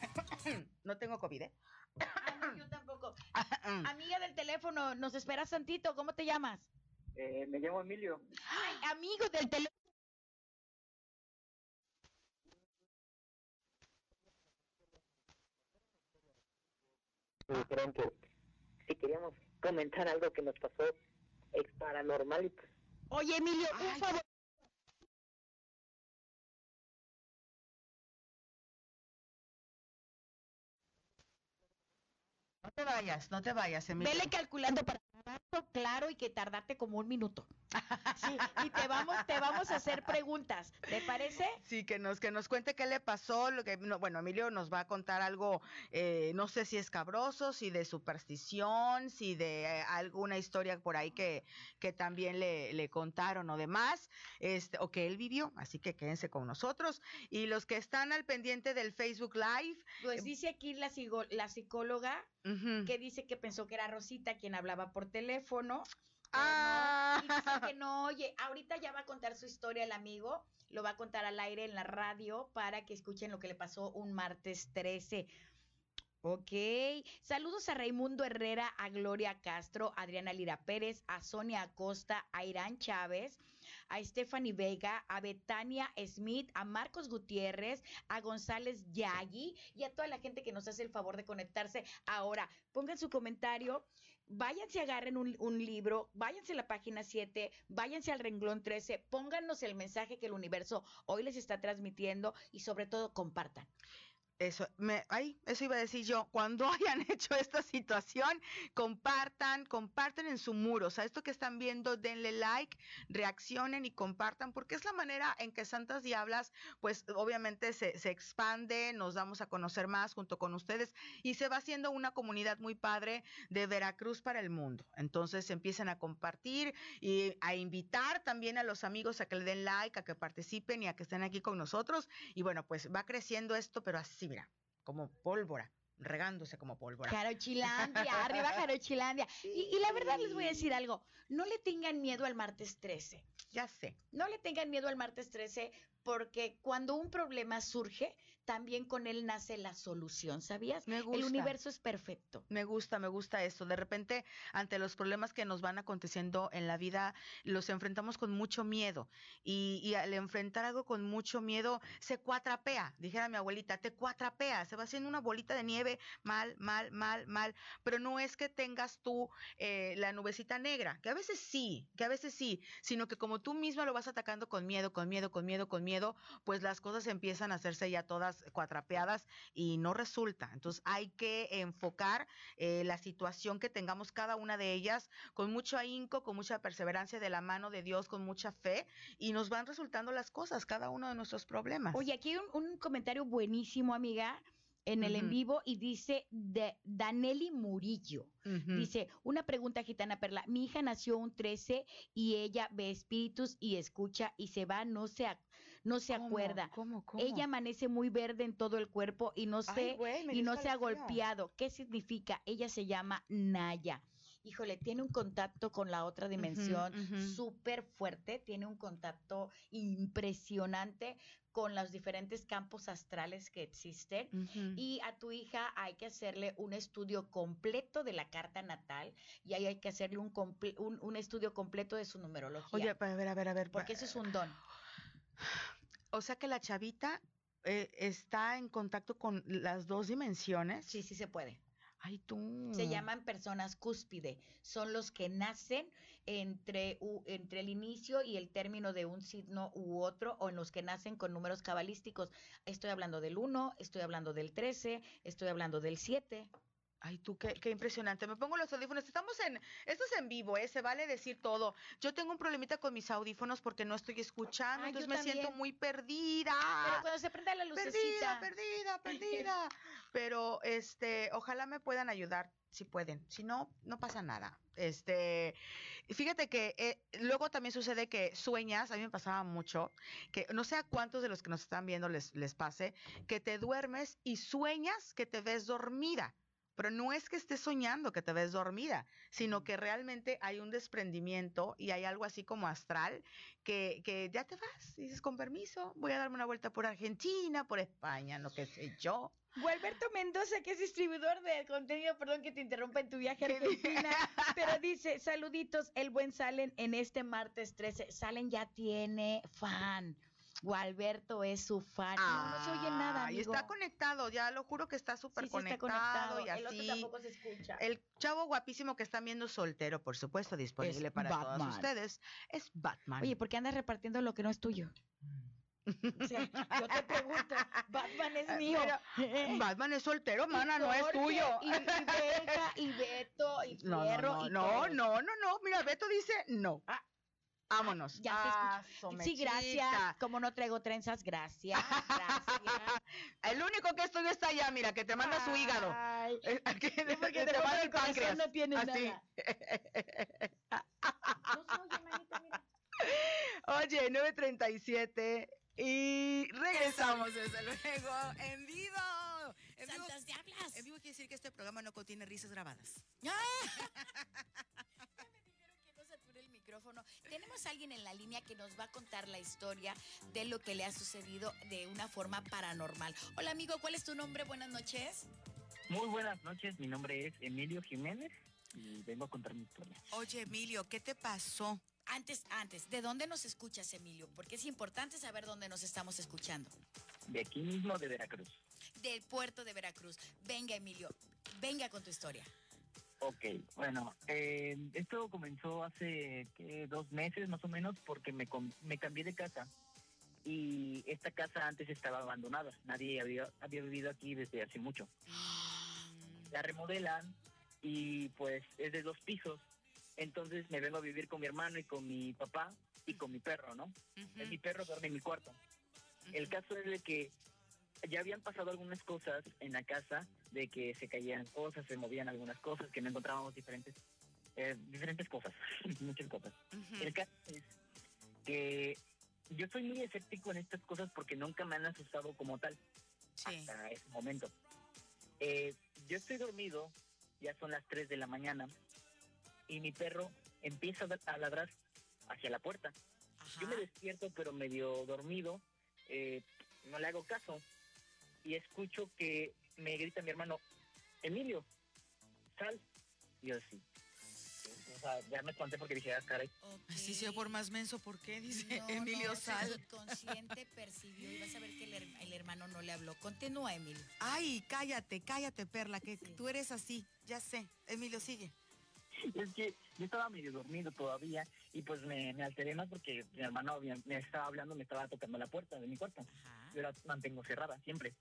[coughs] No tengo COVID, ¿eh? Ah, yo tampoco. [coughs] Amiga del teléfono, nos esperas tantito. ¿Cómo te llamas? Eh, me llamo Emilio. Ay, amigo del teléfono. Que si queríamos comentar algo que nos pasó ex paranormal y pues Oye, Emilio, un Ay. favor. Te vayas, no te vayas, Emilio. Vele calculando para esto claro y que tardarte como un minuto. [laughs] Sí, y te vamos, te vamos a hacer preguntas. ¿Te parece? Sí, que nos, que nos cuente qué le pasó, lo que, no, bueno, Emilio nos va a contar algo, eh, no sé si escabroso, si de superstición, si de eh, alguna historia por ahí que, que también le, le contaron o demás, este, o que él vivió, así que quédense con nosotros. Y los que están al pendiente del Facebook Live, Pues dice aquí la, la psicóloga que dice que pensó que era Rosita quien hablaba por teléfono. Ah. no, y dice que [laughs] no, oye, ahorita ya va a contar su historia el amigo, lo va a contar al aire en la radio para que escuchen lo que le pasó un martes 13. Ok, saludos a Raimundo Herrera, a Gloria Castro, a Adriana Lira Pérez, a Sonia Acosta, a Irán Chávez, a Stephanie Vega, a Betania Smith, a Marcos Gutiérrez, a González Yagi y a toda la gente que nos hace el favor de conectarse ahora. Pongan su comentario, váyanse, agarren un, un libro, váyanse a la página 7, váyanse al renglón 13, pónganos el mensaje que el universo hoy les está transmitiendo y sobre todo compartan. Eso, me, ay, eso iba a decir yo. Cuando [laughs] hayan hecho esta situación, compartan, comparten en su muro. O sea, esto que están viendo, denle like, reaccionen y compartan, porque es la manera en que Santas Diablas, pues obviamente se, se expande, nos damos a conocer más junto con ustedes y se va haciendo una comunidad muy padre de Veracruz para el mundo. Entonces empiecen a compartir y a invitar también a los amigos a que le den like, a que participen y a que estén aquí con nosotros. Y bueno, pues va creciendo esto, pero así, mira, como pólvora, regándose como pólvora. Jarochilandia, [laughs] arriba Jarochilandia. Y, y la verdad les voy a decir algo, no le tengan miedo al martes 13. Ya sé. No le tengan miedo al martes 13 porque cuando un problema surge, también con él nace la solución, ¿sabías? Me El gusta. universo es perfecto. Me gusta, me gusta esto. De repente, ante los problemas que nos van aconteciendo en la vida, los enfrentamos con mucho miedo. Y, y al enfrentar algo con mucho miedo, se cuatrapea. Dijera mi abuelita, te cuatrapea. Se va haciendo una bolita de nieve, mal, mal, mal, mal. Pero no es que tengas tú eh, la nubecita negra, que a veces sí, que a veces sí, sino que como tú misma lo vas atacando con miedo, con miedo, con miedo, con miedo, pues las cosas empiezan a hacerse ya todas cuatrapeadas y no resulta. Entonces hay que enfocar eh, la situación que tengamos cada una de ellas con mucho ahínco, con mucha perseverancia de la mano de Dios, con mucha fe y nos van resultando las cosas, cada uno de nuestros problemas. Oye, aquí hay un, un comentario buenísimo, amiga, en el en vivo y dice de Danelli Murillo. Dice, una pregunta gitana perla. Mi hija nació un 13 y ella ve espíritus y escucha y se va, no se, ac- no se ¿Cómo? acuerda. ¿Cómo, cómo? Ella amanece muy verde en todo el cuerpo y no Ay, sé, güey, me y no se ha golpeado. ¿Qué significa? Ella se llama Naya. Híjole, tiene un contacto con la otra dimensión ujú. súper fuerte, tiene un contacto impresionante con los diferentes campos astrales que existen. Y a tu hija hay que hacerle un estudio completo de la carta natal y ahí hay que hacerle un, comple- un, un estudio completo de su numerología. Oye, a ver, a ver, a ver. porque eso es un don. O sea que la chavita eh, está en contacto con las dos dimensiones. Sí, sí se puede. Ay, tú. Se llaman personas cúspide. Son los que nacen entre, u- entre el inicio y el término de un signo u otro, o en los que nacen con números cabalísticos. Estoy hablando del 1, estoy hablando del 13, estoy hablando del 7. Ay, tú, qué, qué impresionante. Me pongo los audífonos. Estamos en, esto es en vivo, ¿eh? Se vale decir todo. Yo tengo un problemita con mis audífonos porque no estoy escuchando, Ay, entonces me siento muy perdida. Pero cuando se prenda la perdida, lucecita. perdida, [laughs] perdida. Pero, este, ojalá me puedan ayudar, si pueden. Si no, no pasa nada. Este, fíjate que eh, luego también sucede que sueñas, a mí me pasaba mucho, que no sé a cuántos de los que nos están viendo les, les pase, que te duermes y sueñas que te ves dormida. Pero no es que estés soñando que te ves dormida, sino que realmente hay un desprendimiento y hay algo así como astral que, que ya te vas. y Dices, con permiso, voy a darme una vuelta por Argentina, por España, no qué sé yo. Gualberto Mendoza, que es distribuidor de contenido, perdón que te interrumpa en tu viaje a Argentina, [laughs] pero dice, saluditos, el buen Salen en este martes 13. Salen ya tiene fan. Gualberto es su fan. No, no se oye nada, Ah, Y amigo. está conectado, ya lo juro que está Sí, súper sí está conectado, conectado. y El otro así. tampoco se escucha. El chavo guapísimo que están viendo soltero, por supuesto, disponible para Batman. todos ustedes, es Batman. Oye, ¿por qué andas repartiendo lo que no es tuyo? O sea, yo te pregunto, Batman es mío. Mira, Batman es soltero, mana, no es tuyo. Y, y y Beto, y No, Fierro, no, y no, todos. no, no, no, mira, Beto dice no. Ah. Vámonos. Ya se Ah, escucha. Sí, gracias. Como no traigo trenzas, gracias. Gracias. El único que estoy está allá, mira, que te manda su hígado. Ay, [laughs] que- Sí, porque te manda el páncreas. no tiene Así. nada. No se oye, manita, mira. Oye, 9.37 y regresamos desde luego en vivo. En vivo, Santas diablas. en vivo quiere decir que este programa no contiene risas grabadas. [laughs] Ya me dijeron que no Tenemos a alguien en la línea que nos va a contar la historia de lo que le ha sucedido de una forma paranormal. Hola amigo, ¿cuál es tu nombre? Buenas noches. Muy buenas noches, mi nombre es Emilio Jiménez y vengo a contar mi historia. Oye, Emilio, ¿qué te pasó? Antes, antes, ¿de dónde nos escuchas, Emilio? Porque es importante saber dónde nos estamos escuchando. De aquí mismo de Veracruz. Del puerto de Veracruz. Venga, Emilio, venga con tu historia. Ok, bueno, eh, esto comenzó hace ¿qué? dos meses más o menos porque me, cambié de casa y esta casa antes estaba abandonada, nadie había, había vivido aquí desde hace mucho. La remodelan y pues es de dos pisos, entonces me vengo a vivir con mi hermano y con mi papá y con mi perro, ¿no? Mi perro duerme en mi cuarto. El caso es de que ya habían pasado algunas cosas en la casa, de que se caían cosas, se movían algunas cosas, que no encontrábamos diferentes, eh, diferentes cosas, [laughs] muchas cosas. El caso es que yo soy muy escéptico en estas cosas porque nunca me han asustado como tal Sí. hasta ese momento. Eh, yo estoy dormido, ya son las 3 de la mañana, y mi perro empieza a ladrar hacia la puerta. Yo me despierto, pero medio dormido, eh, no le hago caso, y escucho que me grita mi hermano, Emilio, sal. Y yo así. O sea, ya me espanté porque dije, ah, caray. Así sea por más menso, ¿por qué? Dice No, Emilio no, Sal. subconsciente percibió y vas a ver que el, her- el hermano no le habló. Continúa, Emilio. Ay, cállate, cállate, Perla, que Sí. tú eres así. Ya sé. Emilio, sigue. Es que yo estaba medio dormido todavía y pues me, me alteré más porque mi hermano me estaba hablando, me estaba tocando la puerta de mi cuarto. Ajá. Yo la mantengo cerrada siempre.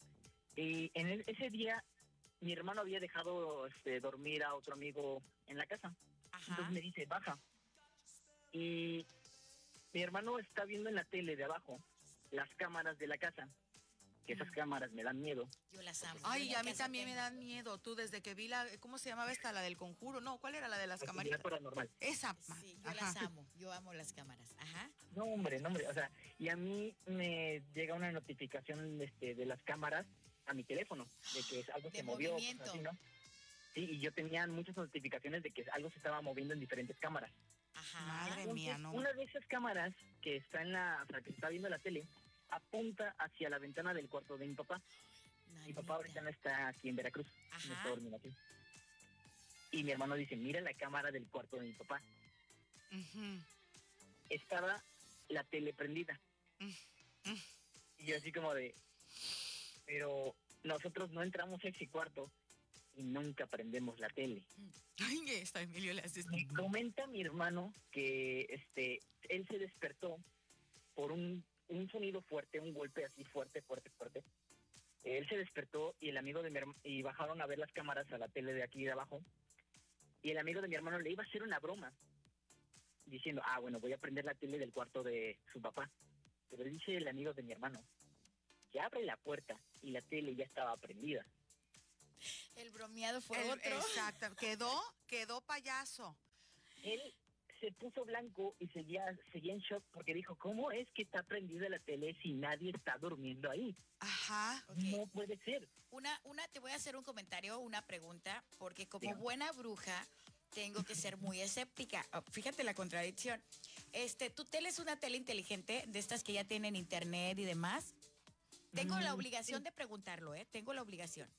Y en el- ese día mi hermano había dejado este, dormir a otro amigo en la casa. Ajá. Entonces me dice, baja. Y mi hermano está viendo en la tele de abajo las cámaras de la casa, que esas cámaras me dan miedo. Yo las amo. Ay, Yo a mí también me dan miedo. Tú, desde que vi la. ¿Cómo se llamaba esta? La del conjuro. No, ¿cuál era la de las camaritas? paranormal. Esa. Sí, yo Ajá. las amo. Yo amo las cámaras. Ajá. No, hombre, no, hombre. O sea, y a mí me llega una notificación este, de las cámaras a mi teléfono, de que algo De se movió. así, ¿no? Sí, y yo tenía muchas notificaciones de que algo se estaba moviendo en diferentes cámaras. Ajá. Madre Entonces, mía, no. Una de esas cámaras que está en la, o sea, que está viendo la tele, apunta hacia la ventana del cuarto de mi papá. Mi papá ahorita no está aquí en Veracruz, no está Ajá. durmiendo aquí. Y mi hermano dice, mira la cámara del cuarto de mi papá. Estaba la tele prendida. Mm, mm. Y yo así como de, pero nosotros no entramos a ese cuarto y nunca prendemos la tele. Ay, está Emilio. Me comenta mi hermano que este él se despertó por un, un sonido fuerte, un golpe así fuerte, fuerte, fuerte. Él se despertó y el amigo de mi hermano, y bajaron a ver las cámaras a la tele de aquí de abajo. Y el amigo de mi hermano le iba a hacer una broma, diciendo, ah, bueno, voy a prender la tele del cuarto de su papá. Pero dice el amigo de mi hermano, que abre la puerta y la tele ya estaba prendida. El bromeado fue El- otro. exacto, quedó, quedó payaso. Él se puso blanco y seguía, seguía en shock porque dijo, ¿cómo es que está prendida la tele si nadie está durmiendo ahí? Ajá. No puede ser. Una, una, te voy a hacer un comentario, una pregunta, porque como buena bruja tengo que ser muy escéptica. Oh, fíjate la contradicción. Este, ¿tu tele es una tele inteligente de estas que ya tienen internet y demás? Tengo la obligación de preguntarlo, ¿eh? Tengo la obligación.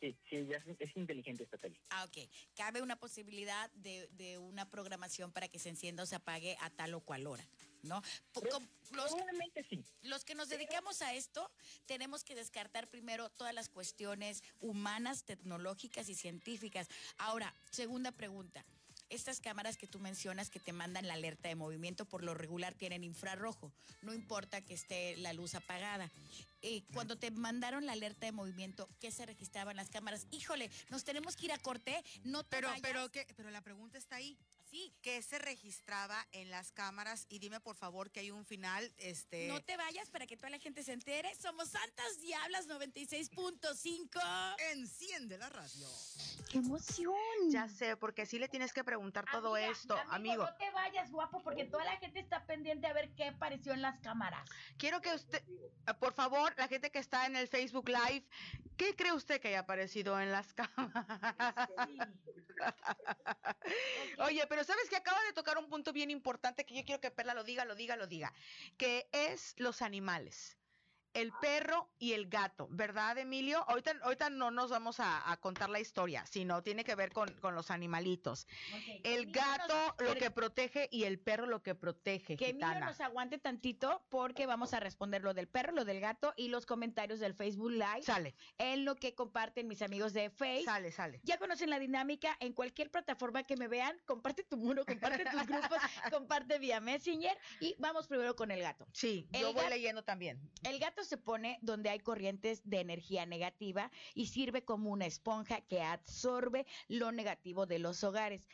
Sí, sí, ya es, es inteligente esta tele. Ah, ok. Cabe una posibilidad de, de una programación para que se encienda o se apague a tal o cual hora, ¿no? Pero- los, Probablemente sí. los que nos dedicamos a esto tenemos que descartar primero todas las cuestiones humanas, tecnológicas y científicas. Ahora, segunda pregunta. Estas cámaras que tú mencionas que te mandan la alerta de movimiento por lo regular tienen infrarrojo, no importa que esté la luz apagada. Eh, cuando te mandaron la alerta de movimiento, ¿qué se registraban las cámaras? Híjole, nos tenemos que ir a corte, no te Pero, vayas. pero, ¿qué? pero la pregunta está ahí. Sí, ¿Qué se registraba en las cámaras? Y dime por favor que hay un final, este. no te vayas para que toda la gente se entere. Somos Santas Diablas 96.5. Enciende la radio. ¡Qué emoción! Ya sé, porque sí le tienes que preguntar todo Amiga, esto, amigo. amigo. No te vayas, guapo, porque toda la gente está pendiente a ver qué apareció en las cámaras. Quiero que usted, por favor, la gente que está en el Facebook Live, ¿qué cree usted que haya aparecido en las [laughs] cámaras? Oye, pero sabes que acaba de tocar un punto bien importante que yo quiero que Perla lo diga, lo diga, lo diga, que es los animales. El perro y el gato, ¿verdad, Emilio? Ahorita, ahorita no nos vamos a, a contar la historia, sino tiene que ver con, con los animalitos. El Emilio gato nos- lo que protege y el perro lo que protege, Que Emilio nos aguante tantito porque vamos a responder lo del perro, lo del gato y los comentarios del Facebook Live Sale, en lo que comparten mis amigos de Facebook. sale, sale. Ya conocen la dinámica, en cualquier plataforma que me vean, comparte tu muro, comparte tus [laughs] grupos, comparte vía Messenger y vamos primero con el gato. Sí, El yo voy gato- leyendo también. El gato se pone donde hay corrientes de energía negativa y sirve como una esponja que absorbe lo negativo de los hogares.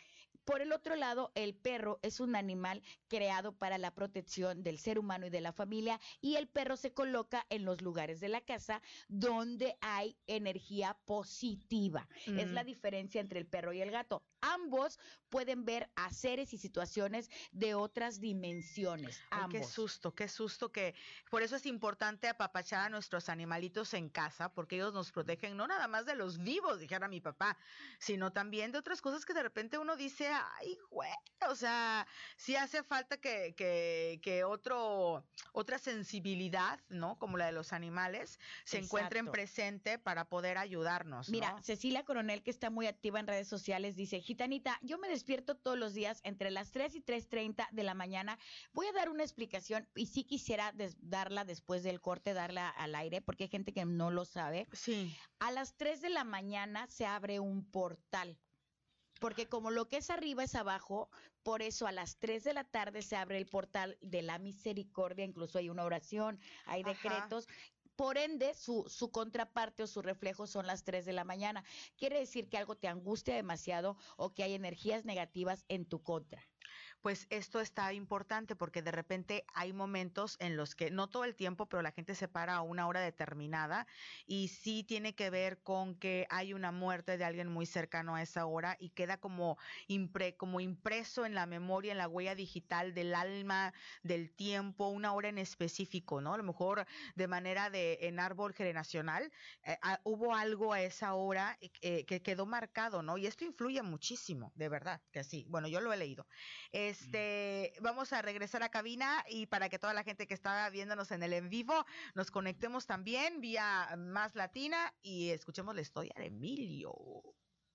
Por el otro lado, el perro es un animal creado para la protección del ser humano y de la familia y el perro se coloca en los lugares de la casa donde hay energía positiva. Es Mm. la diferencia entre el perro y el gato. Ambos pueden ver a seres y situaciones de otras dimensiones. Ay, Ambos. qué susto, qué susto que por eso es importante apapachar a nuestros animalitos en casa, porque ellos nos protegen no nada más de los vivos, dijera mi papá, sino también de otras cosas que de repente uno dice, ay, güey, o sea, sí hace falta que, que, que otro, otra sensibilidad, ¿no? Como la de los animales, se encuentren Exacto. presente para poder ayudarnos. Mira, ¿no? Cecilia Coronel, que está muy activa en redes sociales, dice, Gitanita, yo me despierto todos los días entre las 3 y 3.30 de la mañana. Voy a dar una explicación y sí quisiera des- darla después del corte, darla al aire, porque hay gente que no lo sabe. Sí, A las 3 de la mañana se abre un portal. Porque como lo que es arriba es abajo, por eso a las 3 de la tarde se abre el portal de la misericordia, incluso hay una oración, hay Ajá. decretos. Por ende, su, su contraparte o su reflejo son las 3 de la mañana. Quiere decir que algo te angustia demasiado o que hay energías negativas en tu contra. Pues esto está importante porque de repente hay momentos en los que, no todo el tiempo, pero la gente se para a una hora determinada y sí tiene que ver con que hay una muerte de alguien muy cercano a esa hora y queda como, impre, como impreso en la memoria, en la huella digital del alma, del tiempo, una hora en específico, ¿no? A lo mejor de manera de en árbol generacional, eh, ah, hubo algo a esa hora eh, que quedó marcado, ¿no? Y esto influye muchísimo, de verdad, que sí. Bueno, yo lo he leído. Este, vamos a regresar a cabina y para que toda la gente que está viéndonos en el en vivo nos conectemos también vía Más Latina y escuchemos la historia de Emilio.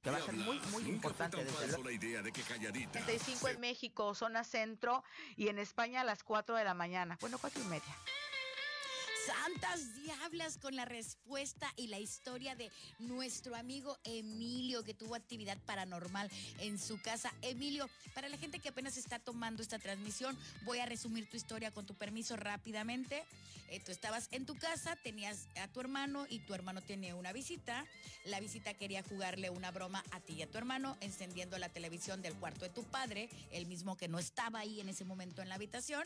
Que va a ser muy, muy Nunca importante fue tan desde falso luego. la idea de que calladita. 35 en México, zona centro, y en España a las 4 de la mañana. Bueno, cuatro y media. Santas diablas con la respuesta y la historia de nuestro amigo Emilio que tuvo actividad paranormal en su casa. Emilio, para la gente que apenas está tomando esta transmisión, voy a resumir tu historia con tu permiso rápidamente. Eh, tú estabas en tu casa, tenías a tu hermano y tu hermano tenía una visita. La visita quería jugarle una broma a ti y a tu hermano, encendiendo la televisión del cuarto de tu padre, el mismo que no estaba ahí en ese momento en la habitación.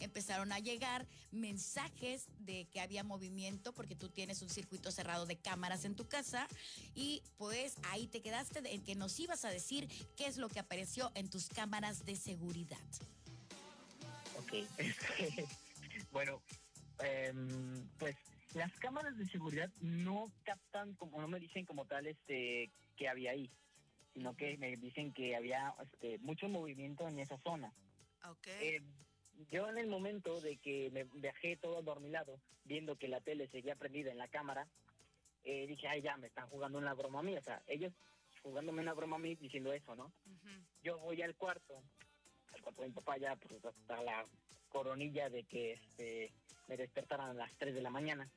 Empezaron a llegar mensajes de que había movimiento porque tú tienes un circuito cerrado de cámaras en tu casa y pues ahí te quedaste en que nos ibas a decir qué es lo que apareció en tus cámaras de seguridad. Ok, [laughs] bueno, em, pues las cámaras de seguridad no captan, como no me dicen como tal, este, que había ahí, sino que me dicen que había este, mucho movimiento en esa zona. Ok. Eh, yo en el momento de que me viajé todo adormilado, viendo que la tele seguía prendida en la cámara, eh, dije, ay, ya, me están jugando una broma a mí. O sea, ellos jugándome una broma a mí diciendo eso, ¿no? Yo voy al cuarto, al cuarto de mi papá ya, pues hasta la coronilla de que este, me despertaran a las 3 de la mañana.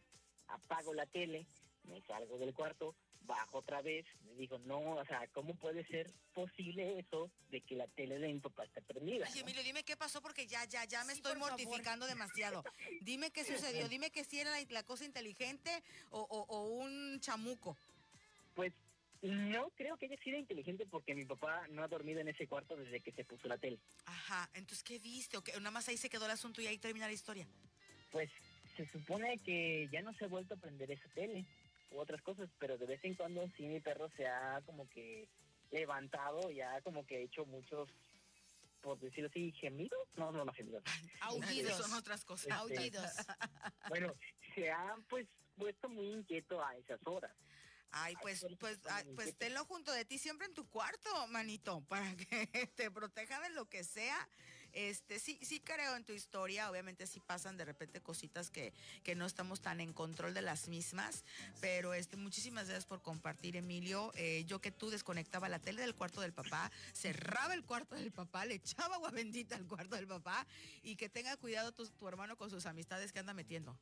Apago la tele, me salgo del cuarto, bajo otra vez, me digo, no, o sea, ¿cómo puede ser posible eso de que la tele de mi papá esté prendida? Oye? Emilio, dime qué pasó porque ya, ya, ya me Sí, estoy favor. mortificando demasiado. Dime qué sucedió, dime que si era la, la cosa inteligente o, o- o un chamuco. Pues no creo que haya sido inteligente porque mi papá no ha dormido en ese cuarto desde que se puso la tele. Ajá, entonces, ¿qué viste? ¿O qué? Nada más ahí se quedó el asunto y ahí termina la historia. Pues se supone que ya no se ha vuelto a prender esa tele u otras cosas, pero de vez en cuando sí mi perro se ha como que levantado y ha como que hecho muchos, por decirlo así, gemidos. No, no, no gemidos. [laughs] Aullidos. Son otras cosas. Este, Aullidos. [laughs] Bueno, se ha pues puesto muy inquieto a esas horas. Ay, pues, pues, ay, bueno, pues ¿qué- tenlo junto de ti siempre en tu cuarto, manito, [laughs] para que te proteja de lo que sea. Este, sí, sí creo en tu historia, obviamente sí pasan de repente cositas que, que no estamos tan en control de las mismas, pero este, muchísimas gracias por compartir, Emilio. Eh, yo que tú desconectaba la tele del cuarto del papá, cerraba el cuarto del papá, le echaba agua bendita al cuarto del papá y que tenga cuidado tu, tu hermano con sus amistades que anda metiendo.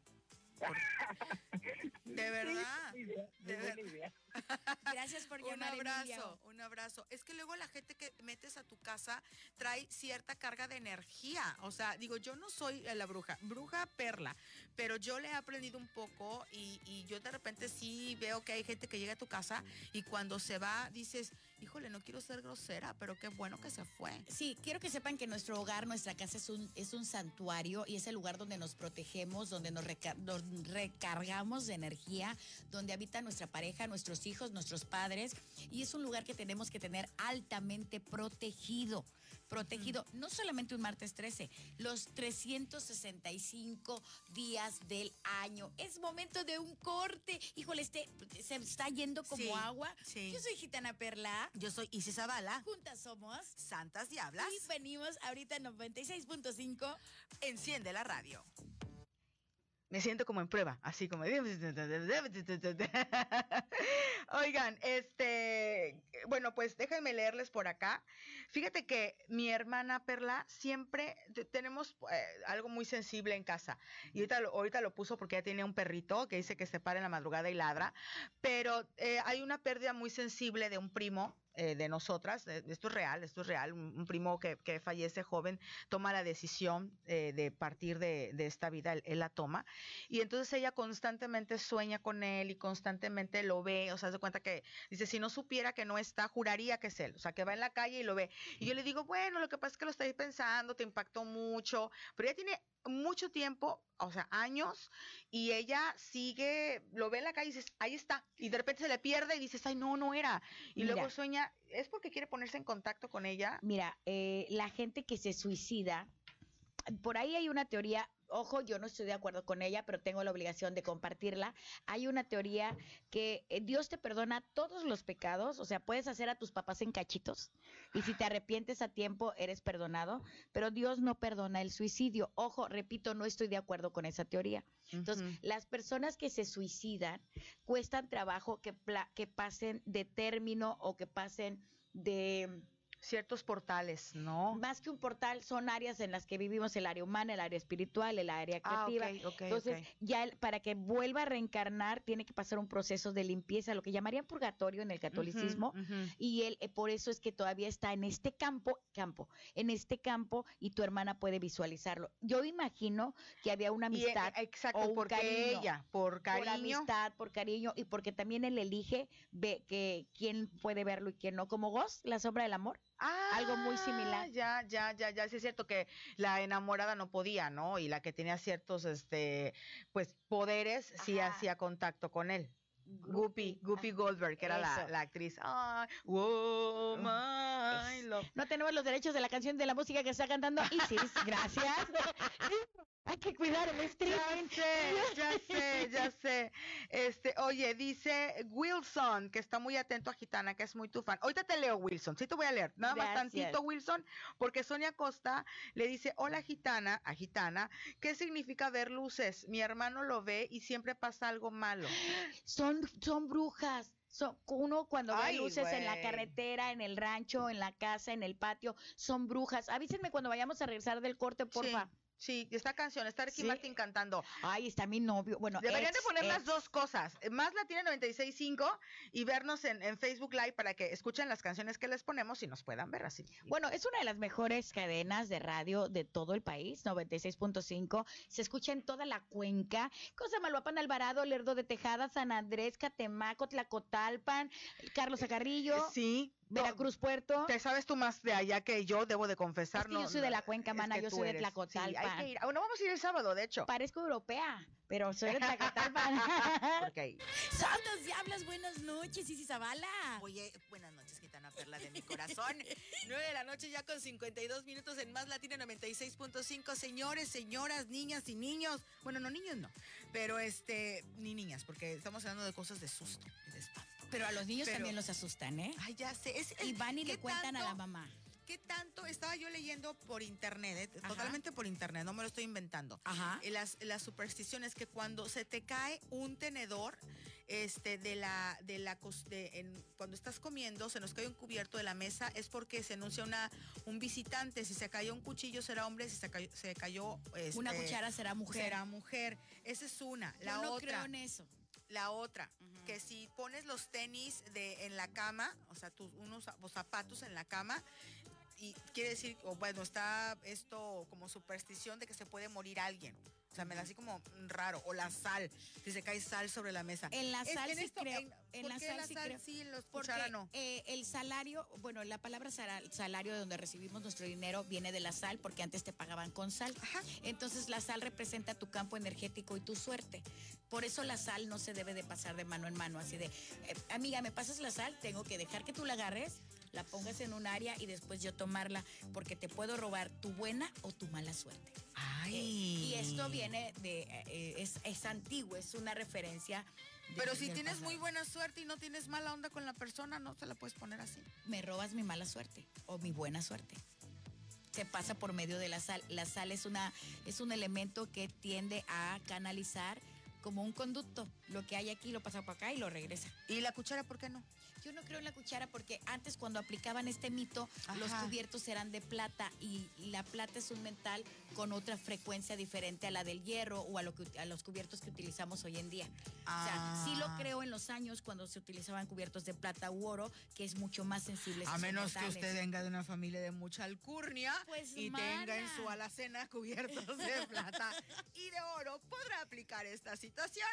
[laughs] De verdad. Idea, de. [laughs] Gracias por Un abrazo, un abrazo. Es que luego la gente que metes a tu casa trae cierta carga de energía. O sea, digo, yo no soy la bruja, bruja perla, pero yo le he aprendido un poco y, y yo de repente sí veo que hay gente que llega a tu casa y cuando se va dices, híjole, no quiero ser grosera, pero qué bueno que se fue. Sí, quiero que sepan que nuestro hogar, nuestra casa es un, es un santuario y es el lugar donde nos protegemos, donde nos, nos recargamos de energía, donde habita nuestra pareja, nuestros hijos, nuestros padres y es un lugar que tenemos que tener altamente protegido. Protegido, no solamente un martes 13, los 365 días del año. Es momento de un corte. Híjole, este se está yendo como Sí, agua. sí. Yo soy Gitana Perla. Yo soy Isis Zavala, Juntas somos. Santas Diablas, Y venimos ahorita en 96.5. enciende la radio. Me siento como en prueba, así como. Oigan, este, bueno, pues déjenme leerles por acá. Fíjate que mi hermana Perla siempre te- tenemos eh, algo muy sensible en casa. Y ahorita lo, ahorita lo puso porque ella tiene un perrito que dice que se para en la madrugada y ladra. Pero eh, hay una pérdida muy sensible de un primo eh, de nosotras. Esto es real, esto es real. Un, un primo que, que fallece joven toma la decisión eh, de partir de, de esta vida, él, él la toma. Y entonces ella constantemente sueña con él y constantemente lo ve, o sea, se cuenta que dice, si no supiera que no está, juraría que es él, o sea, que va en la calle y lo ve. Y yo le digo, bueno, lo que pasa es que lo estáis pensando, te impactó mucho, pero ella tiene mucho tiempo, o sea, años, y ella sigue, lo ve en la calle y dices, ahí está, y de repente se le pierde y dices, ay, no, no era. Y Mira. luego sueña, es porque quiere ponerse en contacto con ella. Mira, eh, la gente que se suicida, por ahí hay una teoría, ojo, yo no estoy de acuerdo con ella, pero tengo la obligación de compartirla. Hay una teoría que eh, Dios te perdona todos los pecados, o sea, puedes hacer a tus papás en cachitos y si te arrepientes a tiempo eres perdonado, pero Dios no perdona el suicidio. Ojo, repito, no estoy de acuerdo con esa teoría. Entonces, las personas que se suicidan cuestan trabajo que, que pasen de término o que pasen de ciertos portales, ¿no? Más que un portal, son áreas en las que vivimos el área humana, el área espiritual, el área Ah, creativa. ok, ok, Entonces, ok. ya el- para que vuelva a reencarnar, tiene que pasar un proceso de limpieza, lo que llamarían purgatorio en el catolicismo. Y él, eh, por eso es que todavía está en este campo, campo, en este campo, y tu hermana puede visualizarlo. Yo imagino que había una Y, eh, amistad exacto, o un porque cariño, ella, por por cariño. amistad, por cariño, y porque también él elige ve que quién puede verlo y quién no, como Ghost, la sombra del amor. Algo muy similar. Ah, Ya, ya, ya, ya, sí es cierto que la enamorada no podía, ¿no? Y la que tenía ciertos, este, pues, poderes, sí hacía contacto con él. Guppy, Guppy Goldberg, que era la, la actriz. Ay, wow, my love. No tenemos los derechos de la canción de la música que está cantando [laughs] Isis, gracias. [laughs] Hay que cuidar el streaming. Ya sé, ya sé, ya sé. Este, oye, dice Wilson, que está muy atento a Gitana, que es muy tu fan. Ahorita te leo, Wilson. Sí te voy a leer. Nada más Gracias. tantito, Wilson, porque Sonia Costa le dice, hola Gitana, a Gitana, ¿qué significa ver luces? Mi hermano lo ve y siempre pasa algo malo. [gasps] Son, son brujas. Son, uno cuando Ay, ve luces en la carretera, en el rancho, en la casa, en el patio, son brujas. Avísenme cuando vayamos a regresar del corte, porfa. Sí, esta canción, está Ricky Sí. Martin cantando. Ay, está mi novio. Bueno, Deberían de ex, poner las dos cosas, eh, más Latina 96.5 y vernos en, en Facebook Live para que escuchen las canciones que les ponemos y nos puedan ver así. Bueno, es una de las mejores cadenas de radio de todo el país, 96.5. Se escucha en toda la cuenca. Cosa Malhuapan, Alvarado, Lerdo de Tejada, San Andrés, Catemaco, Tlacotalpan, Carlos Acarrillo, Sí, Veracruz, Puerto. Te sabes tú más de allá que yo, debo de confesar. Es que no, yo soy no, de la cuenca, mana, yo soy de eres. Sí, hay que ir. Ah, Bueno, vamos a ir el sábado, de hecho. Parezco europea, pero soy de Tlacotalpan. Porque [laughs] ahí- Santos Diablas, buenas noches, Isis Zavala. Oye, buenas noches, gitana perla de mi corazón. [laughs] 9 de la noche ya con 52 minutos en Más Latina 96.5. Señores, señoras, niñas y niños. Bueno, no niños no, pero este, ni niñas, porque estamos hablando de cosas de susto y de espanto. Pero a los niños Pero- también los asustan, ¿eh? Ay, ya sé. Es, Y van y ¿qué le cuentan a la mamá. ¿Qué tanto estaba yo leyendo por internet? eh. Totalmente por internet, no me lo estoy inventando. Ajá. Eh, Las, las supersticiones que cuando se te cae un tenedor, este, de la, de la, de- en- cuando estás comiendo, se nos cae un cubierto de la mesa, es porque se anuncia una, un visitante. Si se cayó un cuchillo será hombre, si se cayó, se cayó Una este, cuchara será mujer. será mujer. Esa es una. La Yo no otra. creo en eso. La otra, que si pones los tenis de, en la cama, o sea, tus, unos za- zapatos en la cama, y quiere decir, o bueno, está esto como superstición de que se puede morir alguien. O sea, me da así como raro. O la sal, si se cae sal sobre la mesa. En la sal en sí esto- creo. en- En ¿por la sal sí creo. sí, en los Porque no? eh, el salario, bueno, la palabra salario de donde recibimos nuestro dinero viene de la sal, porque antes te pagaban con sal. Ajá. Entonces la sal representa tu campo energético y tu suerte. Por eso la sal no se debe de pasar de mano en mano, así de, eh, amiga, ¿me pasas la sal? Tengo que dejar que tú la agarres, la pongas en un área y después yo tomarla, porque te puedo robar tu buena o tu mala suerte. Ay. Y esto viene de, eh, eh, es, es antiguo, es una referencia. de- Pero si tienes pasado. muy buena suerte y no tienes mala onda con la persona, no se la puedes poner así. me robas mi mala suerte o mi buena suerte. Se pasa por medio de la sal. La sal es una es un elemento que tiende a canalizar como un conducto. Lo que hay aquí lo pasa por acá y lo regresa. ¿Y la cuchara por qué no? Yo no creo en la cuchara porque antes cuando aplicaban este mito, los cubiertos eran de plata y la plata es un metal con otra frecuencia diferente a la del hierro o a, lo que, a los cubiertos que utilizamos hoy en día. O sea, sí lo Ah. creo en los años cuando se utilizaban cubiertos de plata u oro, que es mucho más sensible. A menos que usted venga de una familia de mucha alcurnia Pues, y tenga en su alacena cubiertos de [laughs] plata y de oro, podrá aplicar esta situación.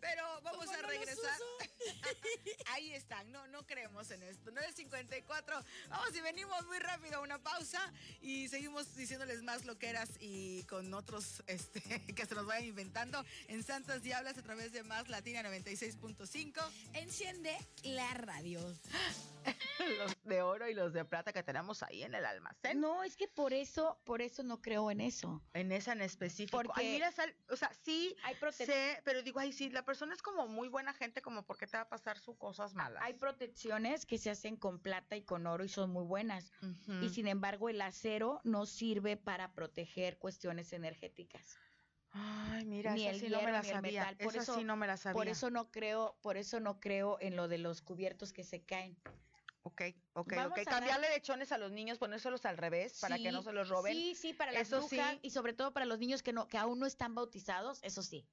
Pero vamos a regresar. [laughs] Ahí están, no, no creemos en esto. 9.54. Vamos y venimos muy rápido a una pausa y seguimos diciéndoles más loqueras y con otros este, [laughs] que se nos vayan inventando en Santas Diablas a través de Más Latina 96.5. Enciende la radio. [laughs] Los de oro y los de plata que tenemos ahí en el almacén. No, es que por eso, por eso no creo en eso. En esa en específico. Porque- Ay, mira, sal- o sea, sí Hay, sé, pero digo, ay, sí, la persona es como muy buena gente, como porque te va a pasar sus cosas malas. hay que se hacen con plata y con oro y son muy buenas. Ujú. Y sin embargo, el acero no sirve para proteger cuestiones energéticas. Ay, mira, ni el sí no me la sabía. Por esa eso- sí no me la sabía. Por eso no creo, por eso no creo en lo de los cubiertos que se caen. Ok, ok, Vamos ok. Cambiarle lechones a los niños, ponérselos al revés para que no Sí, se los roben. Sí, sí, para las Eso sí. brujas y sobre todo para los niños que no que aún no están bautizados, eso sí.